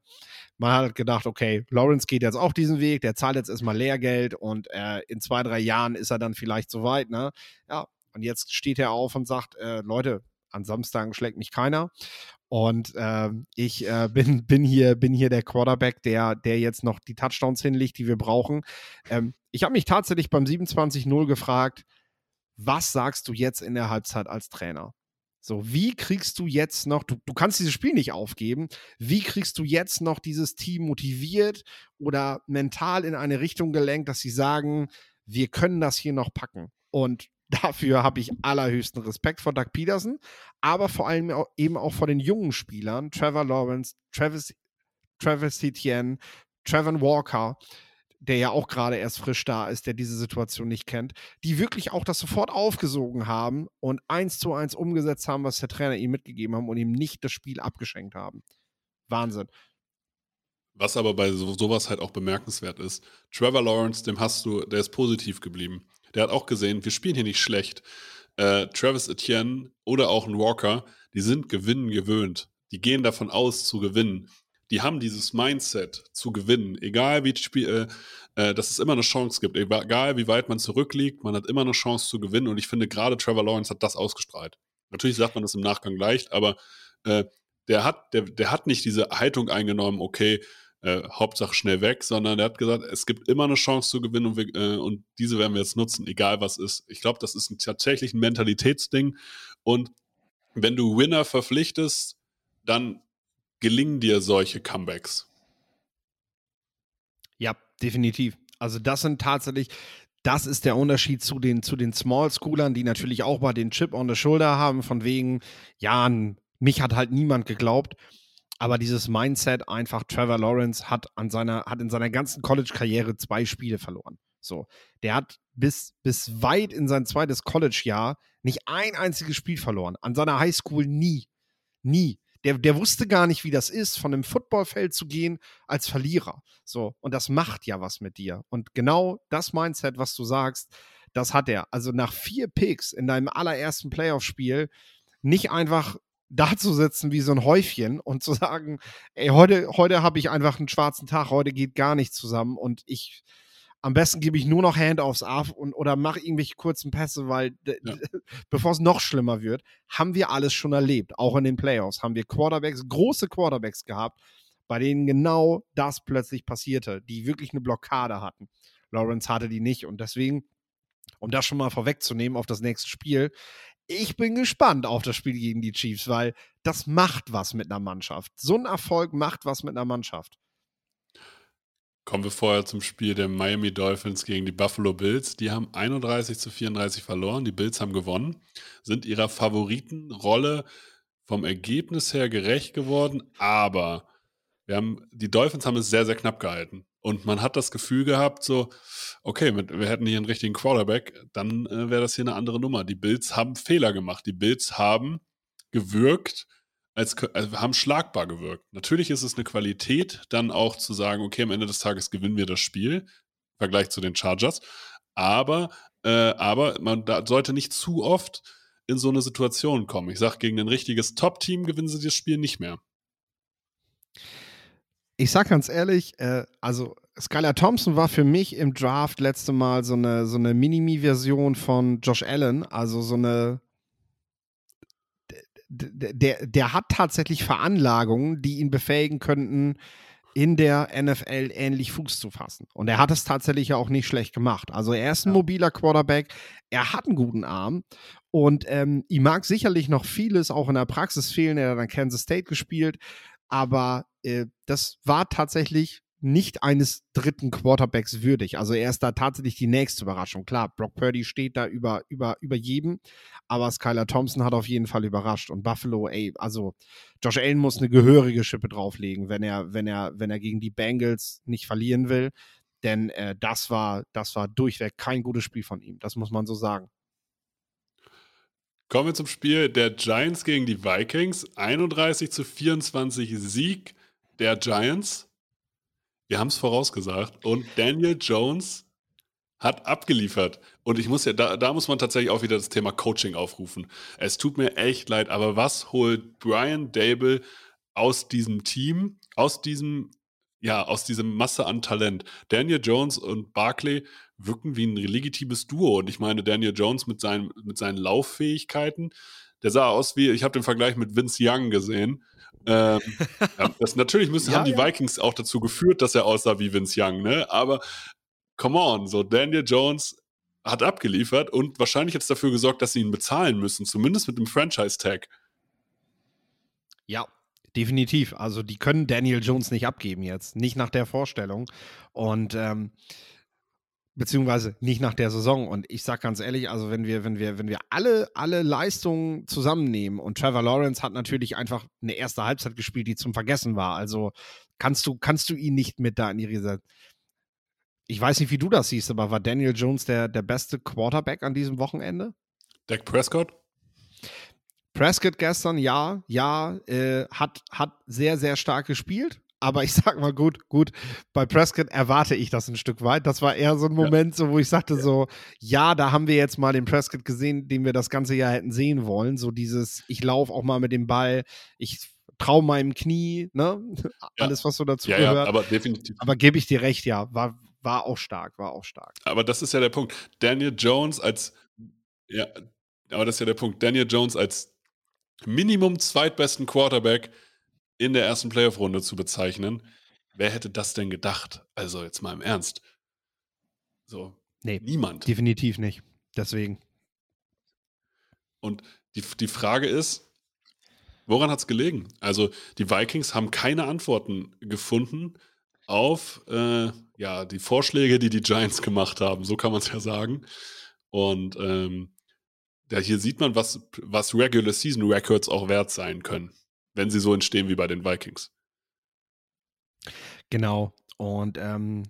Man hat gedacht, okay, Lawrence geht jetzt auch diesen Weg, der zahlt jetzt erstmal Lehrgeld und äh, in zwei, drei Jahren ist er dann vielleicht soweit, ne? Ja, und jetzt steht er auf und sagt, äh, Leute, an Samstagen schlägt mich keiner. Und äh, ich äh, bin, bin, hier, bin hier der Quarterback, der, der jetzt noch die Touchdowns hinlegt, die wir brauchen. Ähm, ich habe mich tatsächlich beim 27-0 gefragt, was sagst du jetzt in der Halbzeit als Trainer? So, wie kriegst du jetzt noch, du, du kannst dieses Spiel nicht aufgeben, wie kriegst du jetzt noch dieses Team motiviert oder mental in eine Richtung gelenkt, dass sie sagen, wir können das hier noch packen? Und dafür habe ich allerhöchsten Respekt vor Doug Peterson, aber vor allem auch, eben auch vor den jungen Spielern, Trevor Lawrence, Travis, Travis Etienne, Trevor Walker, der ja auch gerade erst frisch da ist, der diese Situation nicht kennt, die wirklich auch das sofort aufgesogen haben und eins zu eins umgesetzt haben, was der Trainer ihm mitgegeben haben und ihm nicht das Spiel abgeschenkt haben. Wahnsinn. Was aber bei so, sowas halt auch bemerkenswert ist, Trevor Lawrence, dem hast du, der ist positiv geblieben. Der hat auch gesehen, wir spielen hier nicht schlecht. Äh, Travis Etienne oder auch ein Walker, die sind gewinnen gewöhnt. Die gehen davon aus zu gewinnen die haben dieses Mindset zu gewinnen, egal wie Spiel, äh, äh, dass es immer eine Chance gibt, egal wie weit man zurückliegt, man hat immer eine Chance zu gewinnen und ich finde gerade Trevor Lawrence hat das ausgestrahlt. Natürlich sagt man das im Nachgang leicht, aber äh, der hat, der, der hat nicht diese Haltung eingenommen, okay, äh, Hauptsache schnell weg, sondern der hat gesagt, es gibt immer eine Chance zu gewinnen und, wir, äh, und diese werden wir jetzt nutzen, egal was ist. Ich glaube, das ist ein, tatsächlich ein Mentalitätsding und wenn du Winner verpflichtest, dann gelingen dir solche Comebacks? Ja, definitiv. Also das sind tatsächlich, das ist der Unterschied zu den, zu den Small Schoolern, die natürlich auch mal den Chip on the Shoulder haben, von wegen, ja, mich hat halt niemand geglaubt. Aber dieses Mindset einfach, Trevor Lawrence hat an seiner, hat in seiner ganzen College-Karriere zwei Spiele verloren. So. Der hat bis, bis weit in sein zweites College-Jahr nicht ein einziges Spiel verloren. An seiner Highschool nie. Nie der, der wusste gar nicht, wie das ist, von einem Footballfeld zu gehen als Verlierer. So, und das macht ja was mit dir. Und genau das Mindset, was du sagst, das hat er. Also nach vier Picks in deinem allerersten Playoff-Spiel nicht einfach da zu sitzen wie so ein Häufchen und zu sagen, ey, heute, heute habe ich einfach einen schwarzen Tag, heute geht gar nichts zusammen und ich, am besten gebe ich nur noch Handoffs ab und, oder mache irgendwelche kurzen Pässe, weil ja. bevor es noch schlimmer wird, haben wir alles schon erlebt. Auch in den Playoffs haben wir Quarterbacks, große Quarterbacks gehabt, bei denen genau das plötzlich passierte, die wirklich eine Blockade hatten. Lawrence hatte die nicht und deswegen, um das schon mal vorwegzunehmen auf das nächste Spiel, ich bin gespannt auf das Spiel gegen die Chiefs, weil das macht was mit einer Mannschaft. So ein Erfolg macht was mit einer Mannschaft. Kommen wir vorher zum Spiel der Miami Dolphins gegen die Buffalo Bills. Die haben 31 zu 34 verloren. Die Bills haben gewonnen, sind ihrer Favoritenrolle vom Ergebnis her gerecht geworden, aber wir haben, die Dolphins haben es sehr, sehr knapp gehalten. Und man hat das Gefühl gehabt, so, okay, wir hätten hier einen richtigen Quarterback, dann äh, wäre das hier eine andere Nummer. Die Bills haben Fehler gemacht. Die Bills haben gewirkt, als, also haben schlagbar gewirkt. Natürlich ist es eine Qualität, dann auch zu sagen, okay, am Ende des Tages gewinnen wir das Spiel, im Vergleich zu den Chargers. Aber, äh, aber man sollte nicht zu oft in so eine Situation kommen. Ich sage, gegen ein richtiges Top-Team gewinnen sie das Spiel nicht mehr. Ich sag ganz ehrlich, äh, also Skylar Thompson war für mich im Draft letzte Mal so eine, so eine Minimi-Version von Josh Allen, also so eine der, der hat tatsächlich Veranlagungen, die ihn befähigen könnten, in der NFL ähnlich Fuß zu fassen. Und er hat es tatsächlich ja auch nicht schlecht gemacht. Also er ist ein mobiler Quarterback, er hat einen guten Arm und ähm, ihm mag sicherlich noch vieles auch in der Praxis fehlen. Er hat an Kansas State gespielt, aber äh, das war tatsächlich nicht eines dritten Quarterbacks würdig. Also er ist da tatsächlich die nächste Überraschung. Klar, Brock Purdy steht da über, über, über jedem, aber Skylar Thompson hat auf jeden Fall überrascht. Und Buffalo, ey, also Josh Allen muss eine gehörige Schippe drauflegen, wenn er, wenn er, wenn er gegen die Bengals nicht verlieren will. Denn äh, das war, das war durchweg kein gutes Spiel von ihm. Das muss man so sagen. Kommen wir zum Spiel der Giants gegen die Vikings. 31 zu 24 Sieg der Giants. Wir haben es vorausgesagt. Und Daniel Jones hat abgeliefert. Und ich muss ja, da, da muss man tatsächlich auch wieder das Thema Coaching aufrufen. Es tut mir echt leid, aber was holt Brian Dable aus diesem Team, aus diesem, ja, aus diesem Masse an Talent? Daniel Jones und Barkley wirken wie ein legitimes Duo. Und ich meine, Daniel Jones mit seinen, mit seinen Lauffähigkeiten, Der sah aus wie, ich habe den Vergleich mit Vince Young gesehen. Ähm, ja, das natürlich müssen, Ja, haben die ja. Vikings auch dazu geführt, dass er aussah wie Vince Young, ne? Aber come on, so Daniel Jones hat abgeliefert und wahrscheinlich jetzt dafür gesorgt, dass sie ihn bezahlen müssen, zumindest mit dem Franchise-Tag. Ja, definitiv. Also die können Daniel Jones nicht abgeben jetzt. Nicht nach der Vorstellung. Und ähm, beziehungsweise nicht nach der Saison. Und ich sag ganz ehrlich, also wenn wir, wenn wir, wenn wir alle, alle Leistungen zusammennehmen und Trevor Lawrence hat natürlich einfach eine erste Halbzeit gespielt, die zum Vergessen war. Also kannst du, kannst du ihn nicht mit da in die Riese. Ich weiß nicht, wie du das siehst, aber war Daniel Jones der, der beste Quarterback an diesem Wochenende? Dak Prescott? Prescott gestern, ja, ja, äh, hat, hat sehr, sehr stark gespielt. Aber ich sag mal, gut, gut, bei Prescott erwarte ich das ein Stück weit. Das war eher so ein Moment, so, wo ich sagte, so, ja, da haben wir jetzt mal den Prescott gesehen, den wir das ganze Jahr hätten sehen wollen. So dieses, ich laufe auch mal mit dem Ball, ich traue meinem Knie, ne? Alles, was so dazu Ja, ja, gehört. aber definitiv. aber gebe ich dir recht, ja, war, war auch stark, war auch stark. Aber das ist ja der Punkt. Daniel Jones als, ja, aber das ist ja der Punkt. Daniel Jones als Minimum zweitbesten Quarterback in der ersten Playoff-Runde zu bezeichnen. Wer hätte das denn gedacht? Also jetzt mal im Ernst. So, Nee, niemand. definitiv nicht. Deswegen. Und die, die Frage ist, woran hat es gelegen? Also die Vikings haben keine Antworten gefunden auf äh, ja, die Vorschläge, die die Giants gemacht haben. So kann man es ja sagen. Und ähm, ja, hier sieht man, was, was Regular Season Records auch wert sein können, wenn sie so entstehen wie bei den Vikings. Genau. Und ähm,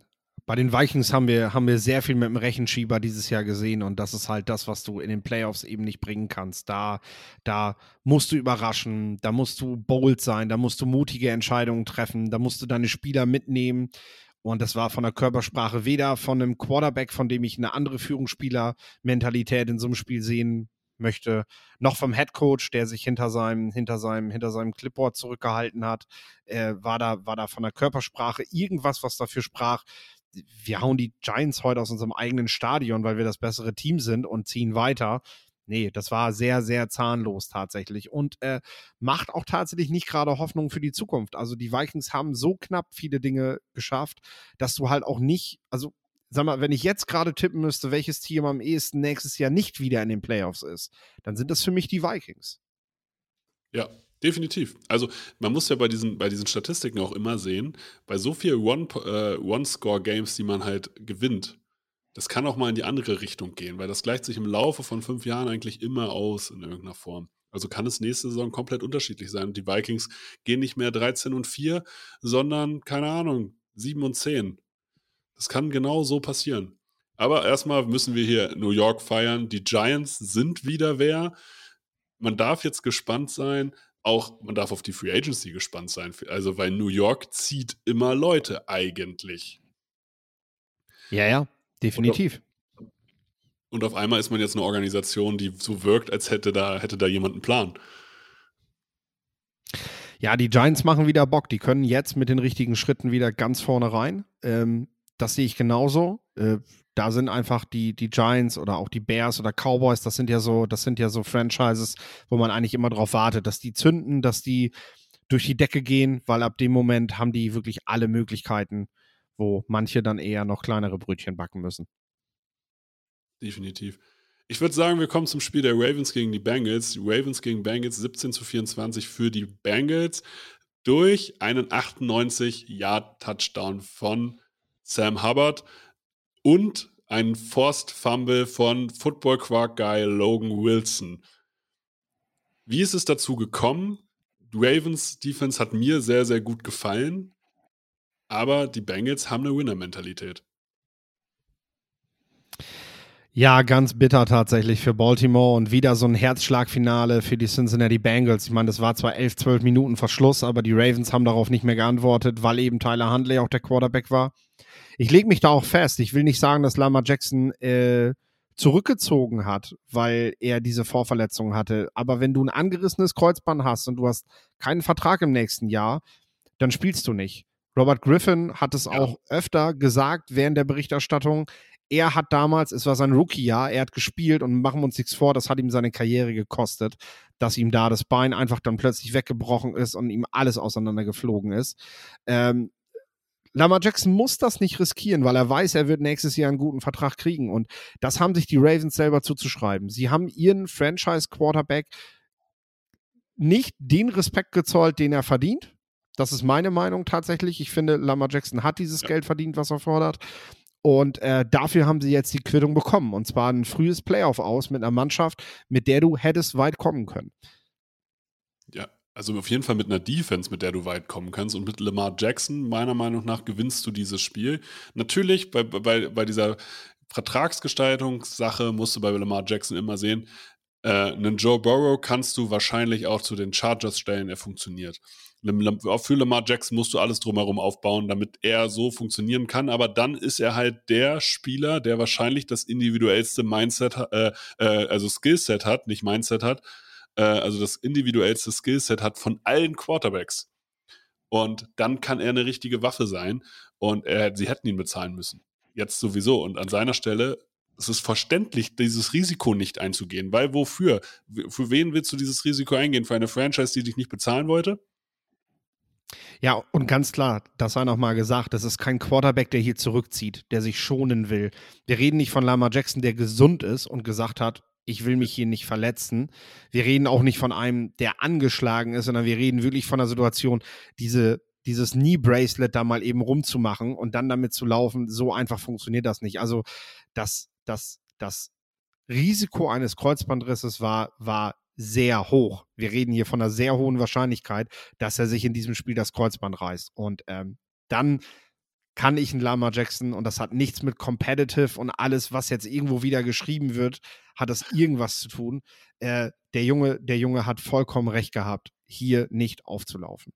bei den Vikings haben wir, haben wir sehr viel mit dem Rechenschieber dieses Jahr gesehen und das ist halt das, was du in den Playoffs eben nicht bringen kannst. Da, da musst du überraschen, da musst du bold sein, da musst du mutige Entscheidungen treffen, da musst du deine Spieler mitnehmen. Und das war von der Körpersprache weder von einem Quarterback, von dem ich eine andere Führungsspieler-Mentalität in so einem Spiel sehen möchte, noch vom Headcoach, der sich hinter seinem, hinter seinem, hinter seinem Clipboard zurückgehalten hat, äh, war da, war da von der Körpersprache irgendwas, was dafür sprach. Wir hauen die Giants heute aus unserem eigenen Stadion, weil wir das bessere Team sind und ziehen weiter. Nee, das war sehr, sehr zahnlos tatsächlich und äh, macht auch tatsächlich nicht gerade Hoffnung für die Zukunft. Also die Vikings haben so knapp viele Dinge geschafft, dass du halt auch nicht, also sag mal, wenn ich jetzt gerade tippen müsste, welches Team am ehesten nächstes Jahr nicht wieder in den Playoffs ist, dann sind das für mich die Vikings. Ja, definitiv. Also man muss ja bei diesen, bei diesen Statistiken auch immer sehen, bei so viel One- äh, One-Score-Games, die man halt gewinnt, das kann auch mal in die andere Richtung gehen, weil das gleicht sich im Laufe von fünf Jahren eigentlich immer aus in irgendeiner Form. Also kann es nächste Saison komplett unterschiedlich sein. Die Vikings gehen nicht mehr 13 und 4, sondern, keine Ahnung, 7 und 10. Das kann genau so passieren. Aber erstmal müssen wir hier New York feiern. Die Giants sind wieder wer. Man darf jetzt gespannt sein. Auch man darf auf die Free Agency gespannt sein. Also, weil New York zieht immer Leute eigentlich. Ja, ja, definitiv. Und auf einmal ist man jetzt eine Organisation, die so wirkt, als hätte da, hätte da jemand einen Plan. Ja, die Giants machen wieder Bock. Die können jetzt mit den richtigen Schritten wieder ganz vorne rein. Ähm, das sehe ich genauso. Äh, da sind einfach die, die Giants oder auch die Bears oder Cowboys, das sind ja so, das sind ja so Franchises, wo man eigentlich immer drauf wartet, dass die zünden, dass die durch die Decke gehen, weil ab dem Moment haben die wirklich alle Möglichkeiten, wo manche dann eher noch kleinere Brötchen backen müssen. Definitiv. Ich würde sagen, wir kommen zum Spiel der Ravens gegen die Bengals. Die Ravens gegen Bengals 17 zu 24 für die Bengals durch einen 98-Yard-Touchdown von Sam Hubbard und einen Forced Fumble von Football Quark Guy Logan Wilson. Wie ist es dazu gekommen? Ravens Defense hat mir sehr, sehr gut gefallen, aber die Bengals haben eine Winner-Mentalität. Ja, ganz bitter tatsächlich für Baltimore und wieder so ein Herzschlagfinale für die Cincinnati Bengals. Ich meine, das war zwar 11, 12 Minuten Verschluss, aber die Ravens haben darauf nicht mehr geantwortet, weil eben Tyler Huntley auch der Quarterback war. Ich lege mich da auch fest. Ich will nicht sagen, dass Lamar Jackson äh, zurückgezogen hat, weil er diese Vorverletzung hatte. Aber wenn du ein angerissenes Kreuzband hast und du hast keinen Vertrag im nächsten Jahr, dann spielst du nicht. Robert Griffin hat es Ja. auch öfter gesagt während der Berichterstattung er hat damals, es war sein Rookie-Jahr, er hat gespielt und machen wir uns nichts vor, das hat ihm seine Karriere gekostet, dass ihm da das Bein einfach dann plötzlich weggebrochen ist und ihm alles auseinandergeflogen ist. Ähm, Lamar Jackson muss das nicht riskieren, weil er weiß, er wird nächstes Jahr einen guten Vertrag kriegen. Und das haben sich die Ravens selber zuzuschreiben. Sie haben ihren Franchise-Quarterback nicht den Respekt gezollt, den er verdient. Das ist meine Meinung tatsächlich. Ich finde, Lamar Jackson hat dieses ja. Geld verdient, was er fordert. Und äh, dafür haben sie jetzt die Quittung bekommen. Und zwar ein frühes Playoff aus mit einer Mannschaft, mit der du hättest weit kommen können. Ja, also auf jeden Fall mit einer Defense, mit der du weit kommen kannst. Und mit Lamar Jackson, meiner Meinung nach, gewinnst du dieses Spiel. Natürlich, bei, bei, bei dieser Vertragsgestaltungssache musst du bei Lamar Jackson immer sehen, äh, einen Joe Burrow kannst du wahrscheinlich auch zu den Chargers stellen, er funktioniert. Für Lamar Jackson musst du alles drumherum aufbauen, damit er so funktionieren kann. Aber dann ist er halt der Spieler, der wahrscheinlich das individuellste Mindset, äh, äh, also Skillset hat, nicht Mindset hat, äh, also das individuellste Skillset hat von allen Quarterbacks. Und dann kann er eine richtige Waffe sein. Und er, sie hätten ihn bezahlen müssen. Jetzt sowieso. Und an seiner Stelle es ist verständlich, dieses Risiko nicht einzugehen, weil wofür? Für wen willst du dieses Risiko eingehen? Für eine Franchise, die dich nicht bezahlen wollte? Ja, und ganz klar, das sei nochmal gesagt, das ist kein Quarterback, der hier zurückzieht, der sich schonen will. Wir reden nicht von Lama Jackson, der gesund ist und gesagt hat, ich will mich hier nicht verletzen. Wir reden auch nicht von einem, der angeschlagen ist, sondern wir reden wirklich von einer Situation, diese, dieses Knee-Bracelet da mal eben rumzumachen und dann damit zu laufen. So einfach funktioniert das nicht. Also, das, das, das Risiko eines Kreuzbandrisses war, war sehr hoch. Wir reden hier von einer sehr hohen Wahrscheinlichkeit, dass er sich in diesem Spiel das Kreuzband reißt. Und ähm, dann kann ich einen Lama Jackson, und das hat nichts mit Competitive und alles, was jetzt irgendwo wieder geschrieben wird, hat das irgendwas zu tun. Äh, der, Junge, der Junge hat vollkommen recht gehabt, hier nicht aufzulaufen.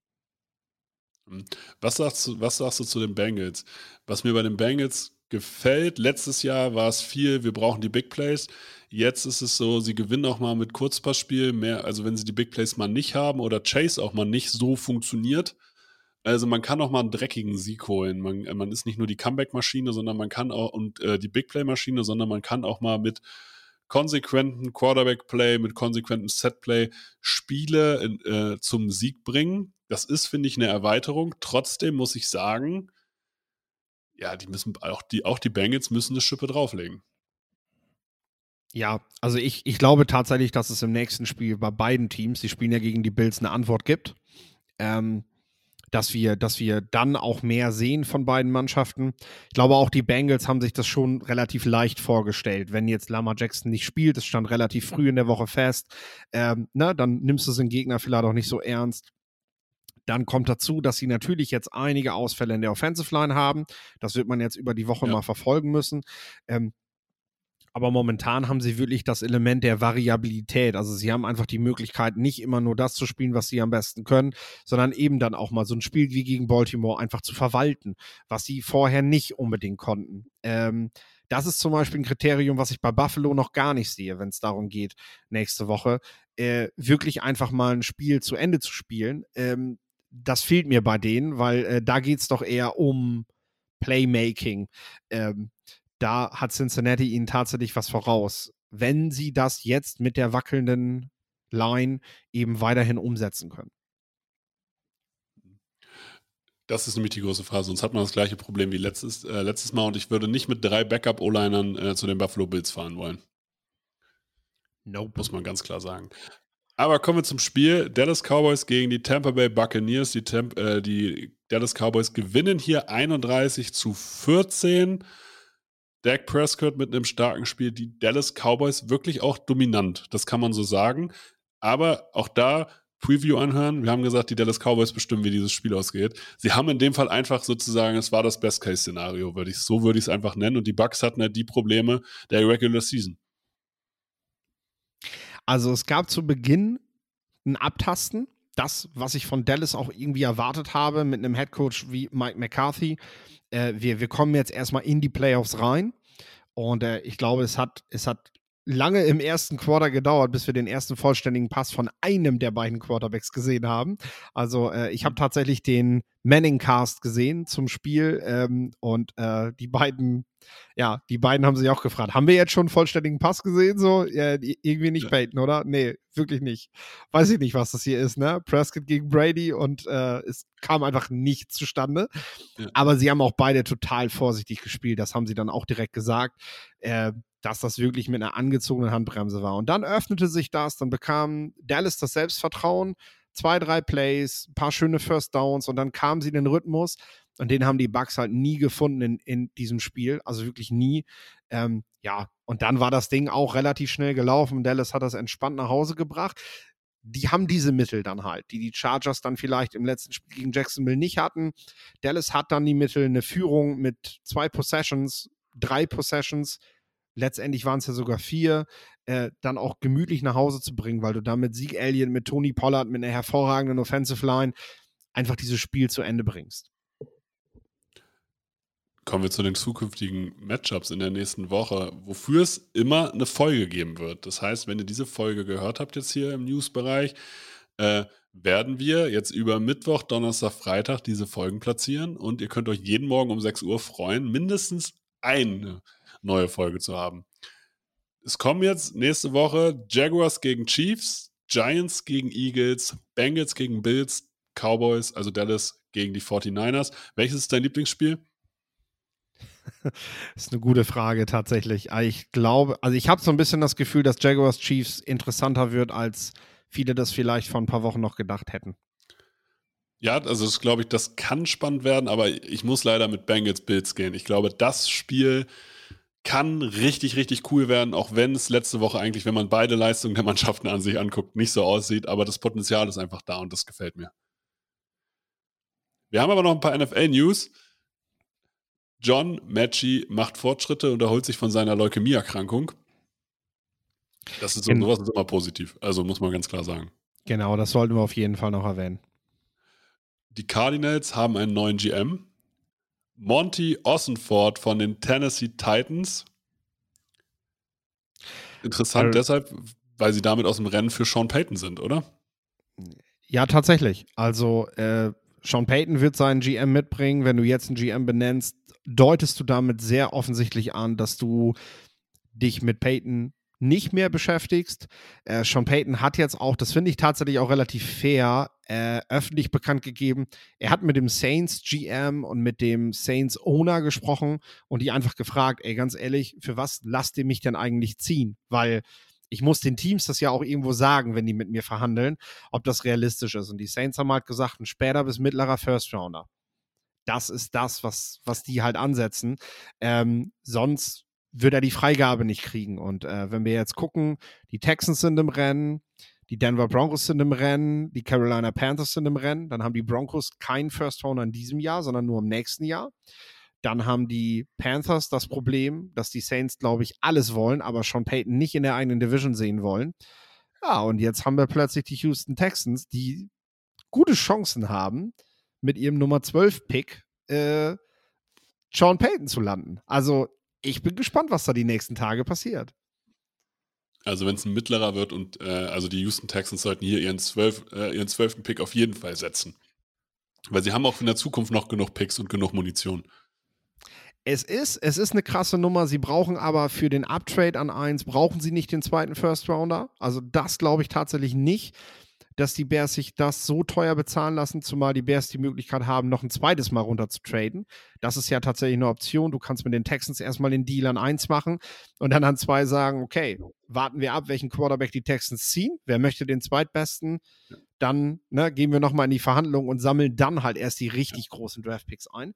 Hm. Was sagst, du, was sagst du zu den Bengals? Was mir bei den Bengals gefällt, letztes Jahr war es viel, wir brauchen die Big Plays. Jetzt ist es so, sie gewinnen auch mal mit Kurzpassspiel mehr, also wenn sie die Big Plays mal nicht haben oder Chase auch mal nicht so funktioniert. Also man kann auch mal einen dreckigen Sieg holen. Man, man ist nicht nur die Comeback-Maschine, sondern man kann auch und äh, die Big Play-Maschine, sondern man kann auch mal mit konsequenten Quarterback-Play, mit konsequentem Set-Play Spiele in, äh, zum Sieg bringen. Das ist, finde ich, eine Erweiterung. Trotzdem muss ich sagen, ja, die müssen auch die, auch die Bengals müssen eine Schippe drauflegen. Ja, also ich, ich glaube tatsächlich, dass es im nächsten Spiel bei beiden Teams, die spielen ja gegen die Bills, eine Antwort gibt. Ähm, dass wir, dass wir dann auch mehr sehen von beiden Mannschaften. Ich glaube, auch die Bengals haben sich das schon relativ leicht vorgestellt. Wenn jetzt Lama Jackson nicht spielt, es stand relativ früh in der Woche fest, ähm, na, dann nimmst du den Gegner vielleicht auch nicht so ernst. Dann kommt dazu, dass sie natürlich jetzt einige Ausfälle in der Offensive Line haben. Das wird man jetzt über die Woche ja. mal verfolgen müssen. Ähm, aber momentan haben sie wirklich das Element der Variabilität. Also sie haben einfach die Möglichkeit, nicht immer nur das zu spielen, was sie am besten können, sondern eben dann auch mal so ein Spiel wie gegen Baltimore einfach zu verwalten, was sie vorher nicht unbedingt konnten. Ähm, das ist zum Beispiel ein Kriterium, was ich bei Buffalo noch gar nicht sehe, wenn es darum geht, nächste Woche äh, wirklich einfach mal ein Spiel zu Ende zu spielen. Ähm, das fehlt mir bei denen, weil äh, da geht es doch eher um Playmaking. Ähm, da hat Cincinnati ihnen tatsächlich was voraus, wenn sie das jetzt mit der wackelnden Line eben weiterhin umsetzen können. Das ist nämlich die große Frage. Sonst hat man das gleiche Problem wie letztes, äh, letztes Mal und ich würde nicht mit drei Backup-O-Linern äh, zu den Buffalo Bills fahren wollen. Nope. Muss man ganz klar sagen. Aber kommen wir zum Spiel. Dallas Cowboys gegen die Tampa Bay Buccaneers. Die, Temp äh, die Dallas Cowboys gewinnen hier 31 zu 14. Dak Prescott mit einem starken Spiel, die Dallas Cowboys wirklich auch dominant. Das kann man so sagen. Aber auch da Preview anhören. Wir haben gesagt, die Dallas Cowboys bestimmen, wie dieses Spiel ausgeht. Sie haben in dem Fall einfach sozusagen, es war das Best-Case-Szenario, würde ich so würde ich es einfach nennen. Und die Bucks hatten ja die Probleme der Regular Season. Also es gab zu Beginn ein Abtasten. Das, was ich von Dallas auch irgendwie erwartet habe, mit einem Headcoach wie Mike McCarthy, äh, wir, wir kommen jetzt erstmal in die Playoffs rein. Und äh, ich glaube, es hat, es hat lange im ersten Quarter gedauert, bis wir den ersten vollständigen Pass von einem der beiden Quarterbacks gesehen haben. Also äh, ich habe tatsächlich den Manning-Cast gesehen zum Spiel ähm, und äh, die beiden, ja, die beiden haben sich auch gefragt, haben wir jetzt schon einen vollständigen Pass gesehen? So, ja, irgendwie nicht ja. Peyton, oder? Nee, wirklich nicht. Weiß ich nicht, was das hier ist, ne? Prescott gegen Brady und äh, es kam einfach nichts zustande. Ja. Aber sie haben auch beide total vorsichtig gespielt. Das haben sie dann auch direkt gesagt. Äh, dass das wirklich mit einer angezogenen Handbremse war. Und dann öffnete sich das, dann bekam Dallas das Selbstvertrauen, zwei, drei Plays, ein paar schöne First Downs und dann kam sie in den Rhythmus und den haben die Bugs halt nie gefunden in, in diesem Spiel, also wirklich nie. Ähm, ja, und dann war das Ding auch relativ schnell gelaufen. Dallas hat das entspannt nach Hause gebracht. Die haben diese Mittel dann halt, die die Chargers dann vielleicht im letzten Spiel gegen Jacksonville nicht hatten. Dallas hat dann die Mittel, eine Führung mit zwei Possessions, drei Possessions, letztendlich waren es ja sogar vier, äh, dann auch gemütlich nach Hause zu bringen, weil du damit Sieg Alien mit Tony Pollard, mit einer hervorragenden Offensive Line einfach dieses Spiel zu Ende bringst. Kommen wir zu den zukünftigen Matchups in der nächsten Woche, wofür es immer eine Folge geben wird. Das heißt, wenn ihr diese Folge gehört habt jetzt hier im Newsbereich, äh, werden wir jetzt über Mittwoch, Donnerstag, Freitag diese Folgen platzieren und ihr könnt euch jeden Morgen um 6 Uhr freuen, mindestens eine neue Folge zu haben. Es kommen jetzt nächste Woche Jaguars gegen Chiefs, Giants gegen Eagles, Bengals gegen Bills, Cowboys, also Dallas gegen die 49ers. Welches ist dein Lieblingsspiel? Ist eine gute Frage tatsächlich. Ah, ich glaube, also ich habe so ein bisschen das Gefühl, dass Jaguars Chiefs interessanter wird, als viele das vielleicht vor ein paar Wochen noch gedacht hätten. Ja, also das glaube ich, das kann spannend werden, aber ich muss leider mit Bengals Bills gehen. Ich glaube, das Spiel kann richtig, richtig cool werden, auch wenn es letzte Woche eigentlich, wenn man beide Leistungen der Mannschaften an sich anguckt, nicht so aussieht. Aber das Potenzial ist einfach da und das gefällt mir. Wir haben aber noch ein paar NFL-News. John Matchy macht Fortschritte und erholt sich von seiner Leukämie-Erkrankung. Das ist, so, sowas ist immer positiv. Also muss man ganz klar sagen. Genau, das sollten wir auf jeden Fall noch erwähnen. Die Cardinals haben einen neuen GM. Monty Ossenford von den Tennessee Titans. Interessant also, deshalb, weil sie damit aus dem Rennen für Sean Payton sind, oder? Ja, tatsächlich. Also äh, Sean Payton wird seinen GM mitbringen. Wenn du jetzt einen GM benennst, deutest du damit sehr offensichtlich an, dass du dich mit Payton nicht mehr beschäftigst. Äh, Sean Payton hat jetzt auch, das finde ich tatsächlich auch relativ fair, äh, öffentlich bekannt gegeben, er hat mit dem Saints GM und mit dem Saints Owner gesprochen und die einfach gefragt, ey, ganz ehrlich, für was lasst ihr mich denn eigentlich ziehen? Weil ich muss den Teams das ja auch irgendwo sagen, wenn die mit mir verhandeln, ob das realistisch ist. Und die Saints haben halt gesagt, ein später bis mittlerer First Rounder. Das ist das, was, was die halt ansetzen. Ähm, sonst wird er die Freigabe nicht kriegen. Und äh, wenn wir jetzt gucken, die Texans sind im Rennen, die Denver Broncos sind im Rennen, die Carolina Panthers sind im Rennen, dann haben die Broncos kein First Round in diesem Jahr, sondern nur im nächsten Jahr. Dann haben die Panthers das Problem, dass die Saints, glaube ich, alles wollen, aber Sean Payton nicht in der eigenen Division sehen wollen. Ja, und jetzt haben wir plötzlich die Houston Texans, die gute Chancen haben, mit ihrem Nummer 12 Pick äh, Sean Payton zu landen. Also ich bin gespannt, was da die nächsten Tage passiert. Also wenn es ein mittlerer wird und äh, also die Houston Texans sollten hier ihren, zwölf, äh, ihren zwölften Pick auf jeden Fall setzen. Weil sie haben auch in der Zukunft noch genug Picks und genug Munition. Es ist, es ist eine krasse Nummer. Sie brauchen aber für den Uptrade an 1, brauchen sie nicht den zweiten First Rounder. Also das glaube ich tatsächlich nicht dass die Bears sich das so teuer bezahlen lassen, zumal die Bears die Möglichkeit haben, noch ein zweites Mal runter zu traden. Das ist ja tatsächlich eine Option. Du kannst mit den Texans erstmal den Deal an eins machen und dann an zwei sagen, okay, warten wir ab, welchen Quarterback die Texans ziehen. Wer möchte den zweitbesten? Dann ne, gehen wir nochmal in die Verhandlungen und sammeln dann halt erst die richtig großen Draftpicks ein.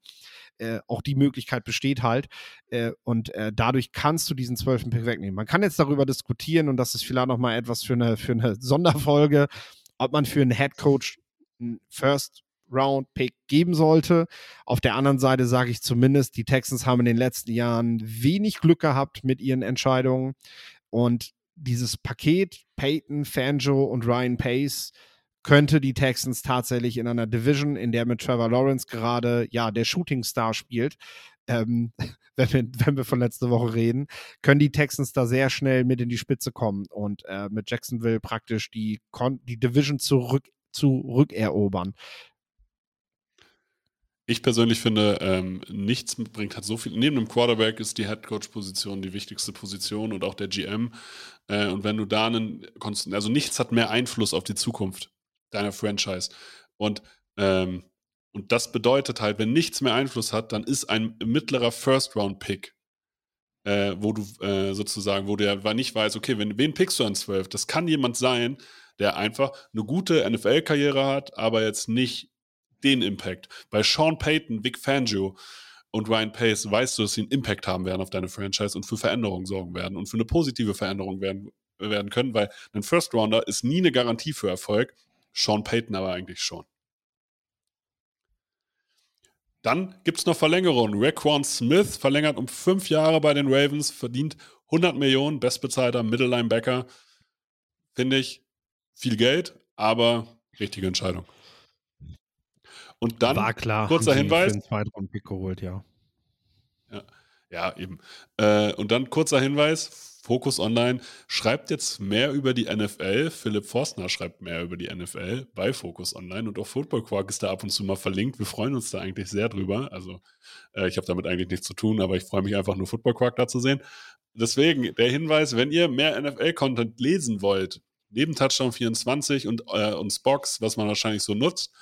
Äh, auch die Möglichkeit besteht halt. Äh, und äh, dadurch kannst du diesen zwölften Pick wegnehmen. Man kann jetzt darüber diskutieren und das ist vielleicht nochmal etwas für eine, für eine Sonderfolge ob man für einen Head Coach einen First Round Pick geben sollte. Auf der anderen Seite sage ich zumindest, die Texans haben in den letzten Jahren wenig Glück gehabt mit ihren Entscheidungen und dieses Paket Peyton, Fanjo und Ryan Pace könnte die Texans tatsächlich in einer Division, in der mit Trevor Lawrence gerade ja der Shooting Star spielt, ähm, wenn, wir, wenn wir von letzter Woche reden, können die Texans da sehr schnell mit in die Spitze kommen und äh, mit Jacksonville praktisch die, die Division zurück, zurückerobern. Ich persönlich finde, ähm, nichts bringt hat so viel. Neben dem Quarterback ist die Headcoach-Position die wichtigste Position und auch der GM. Äh, und wenn du da einen, also nichts hat mehr Einfluss auf die Zukunft deiner Franchise. Und, ähm, und das bedeutet halt, wenn nichts mehr Einfluss hat, dann ist ein mittlerer First-Round-Pick, äh, wo du äh, sozusagen, wo der nicht weiß, okay, wenn, wen pickst du an 12? Das kann jemand sein, der einfach eine gute NFL-Karriere hat, aber jetzt nicht den Impact. Bei Sean Payton, Vic Fangio und Ryan Pace weißt du, dass sie einen Impact haben werden auf deine Franchise und für Veränderungen sorgen werden und für eine positive Veränderung werden, werden können, weil ein First Rounder ist nie eine Garantie für Erfolg. Sean Payton aber eigentlich schon. Dann gibt es noch Verlängerungen. Raquan Smith verlängert um fünf Jahre bei den Ravens, verdient 100 Millionen, bestbezahlter Middle Linebacker. Finde ich viel Geld, aber richtige Entscheidung. Und dann, War klar, kurzer Hinweis. Für einen Pick geholt, ja. ja. Ja, eben. Äh, und dann kurzer Hinweis: Focus Online schreibt jetzt mehr über die NFL. Philipp Forstner schreibt mehr über die NFL bei Focus Online und auch Football Quark ist da ab und zu mal verlinkt. Wir freuen uns da eigentlich sehr drüber. Also, äh, ich habe damit eigentlich nichts zu tun, aber ich freue mich einfach nur Football Quark da zu sehen. Deswegen der Hinweis: Wenn ihr mehr NFL-Content lesen wollt, neben Touchdown 24 und, äh, und Spox, was man wahrscheinlich so nutzt,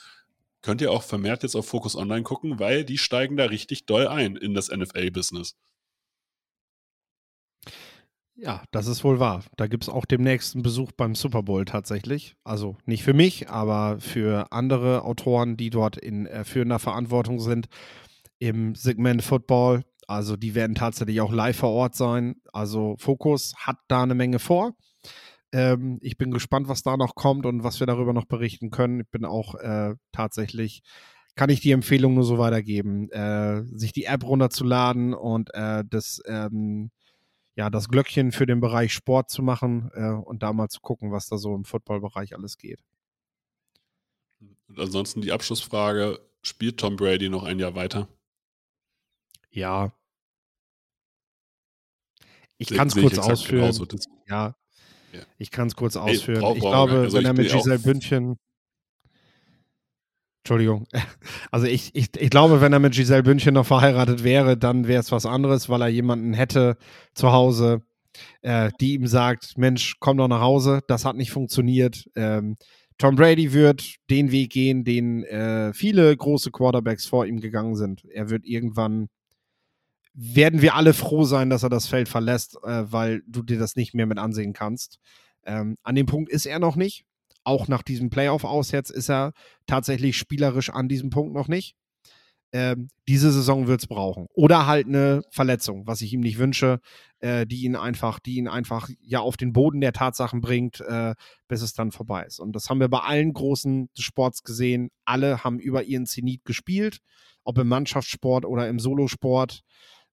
könnt ihr auch vermehrt jetzt auf Focus Online gucken, weil die steigen da richtig doll ein in das NFL-Business. Ja, das ist wohl wahr. Da gibt es auch demnächst einen Besuch beim Super Bowl tatsächlich. Also nicht für mich, aber für andere Autoren, die dort in äh, führender Verantwortung sind im Segment Football. Also die werden tatsächlich auch live vor Ort sein. Also Focus hat da eine Menge vor. Ähm, ich bin gespannt, was da noch kommt und was wir darüber noch berichten können. Ich bin auch äh, tatsächlich, kann ich die Empfehlung nur so weitergeben, äh, sich die App runterzuladen und äh, das, ähm, ja, das Glöckchen für den Bereich Sport zu machen äh, und da mal zu gucken, was da so im Footballbereich alles geht. Und ansonsten die Abschlussfrage: Spielt Tom Brady noch ein Jahr weiter? Ja. Ich kann es kurz ausführen. Ja, ich kann es kurz ausführen. Hey, ich glaube, also wenn er mit Giselle Bündchen. Entschuldigung. Also ich, ich, ich glaube, wenn er mit Giselle Bündchen noch verheiratet wäre, dann wäre es was anderes, weil er jemanden hätte zu Hause, äh, die ihm sagt, Mensch, komm doch nach Hause, das hat nicht funktioniert. Ähm, Tom Brady wird den Weg gehen, den äh, viele große Quarterbacks vor ihm gegangen sind. Er wird irgendwann, werden wir alle froh sein, dass er das Feld verlässt, äh, weil du dir das nicht mehr mit ansehen kannst. Ähm, an dem Punkt ist er noch nicht. Auch nach diesem Playoff aus jetzt ist er tatsächlich spielerisch an diesem Punkt noch nicht. Ähm, diese Saison wird es brauchen. Oder halt eine Verletzung, was ich ihm nicht wünsche, äh, die ihn einfach, die ihn einfach ja auf den Boden der Tatsachen bringt, äh, bis es dann vorbei ist. Und das haben wir bei allen Großen Sports gesehen. Alle haben über ihren Zenit gespielt, ob im Mannschaftssport oder im Solosport.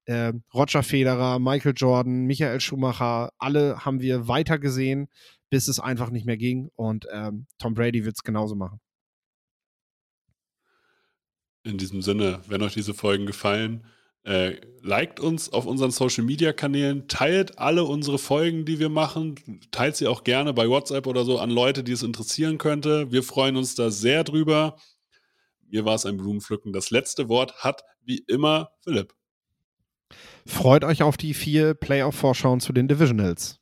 Äh, Roger Federer, Michael Jordan, Michael Schumacher, alle haben wir weiter gesehen, bis es einfach nicht mehr ging. Und ähm, Tom Brady wird es genauso machen. In diesem Sinne, wenn euch diese Folgen gefallen, äh, liked uns auf unseren Social Media Kanälen, teilt alle unsere Folgen, die wir machen, teilt sie auch gerne bei WhatsApp oder so an Leute, die es interessieren könnte. Wir freuen uns da sehr drüber. Mir war es ein Blumenpflücken. Das letzte Wort hat wie immer Philipp. Freut euch auf die vier Playoff-Vorschauen zu den Divisionals.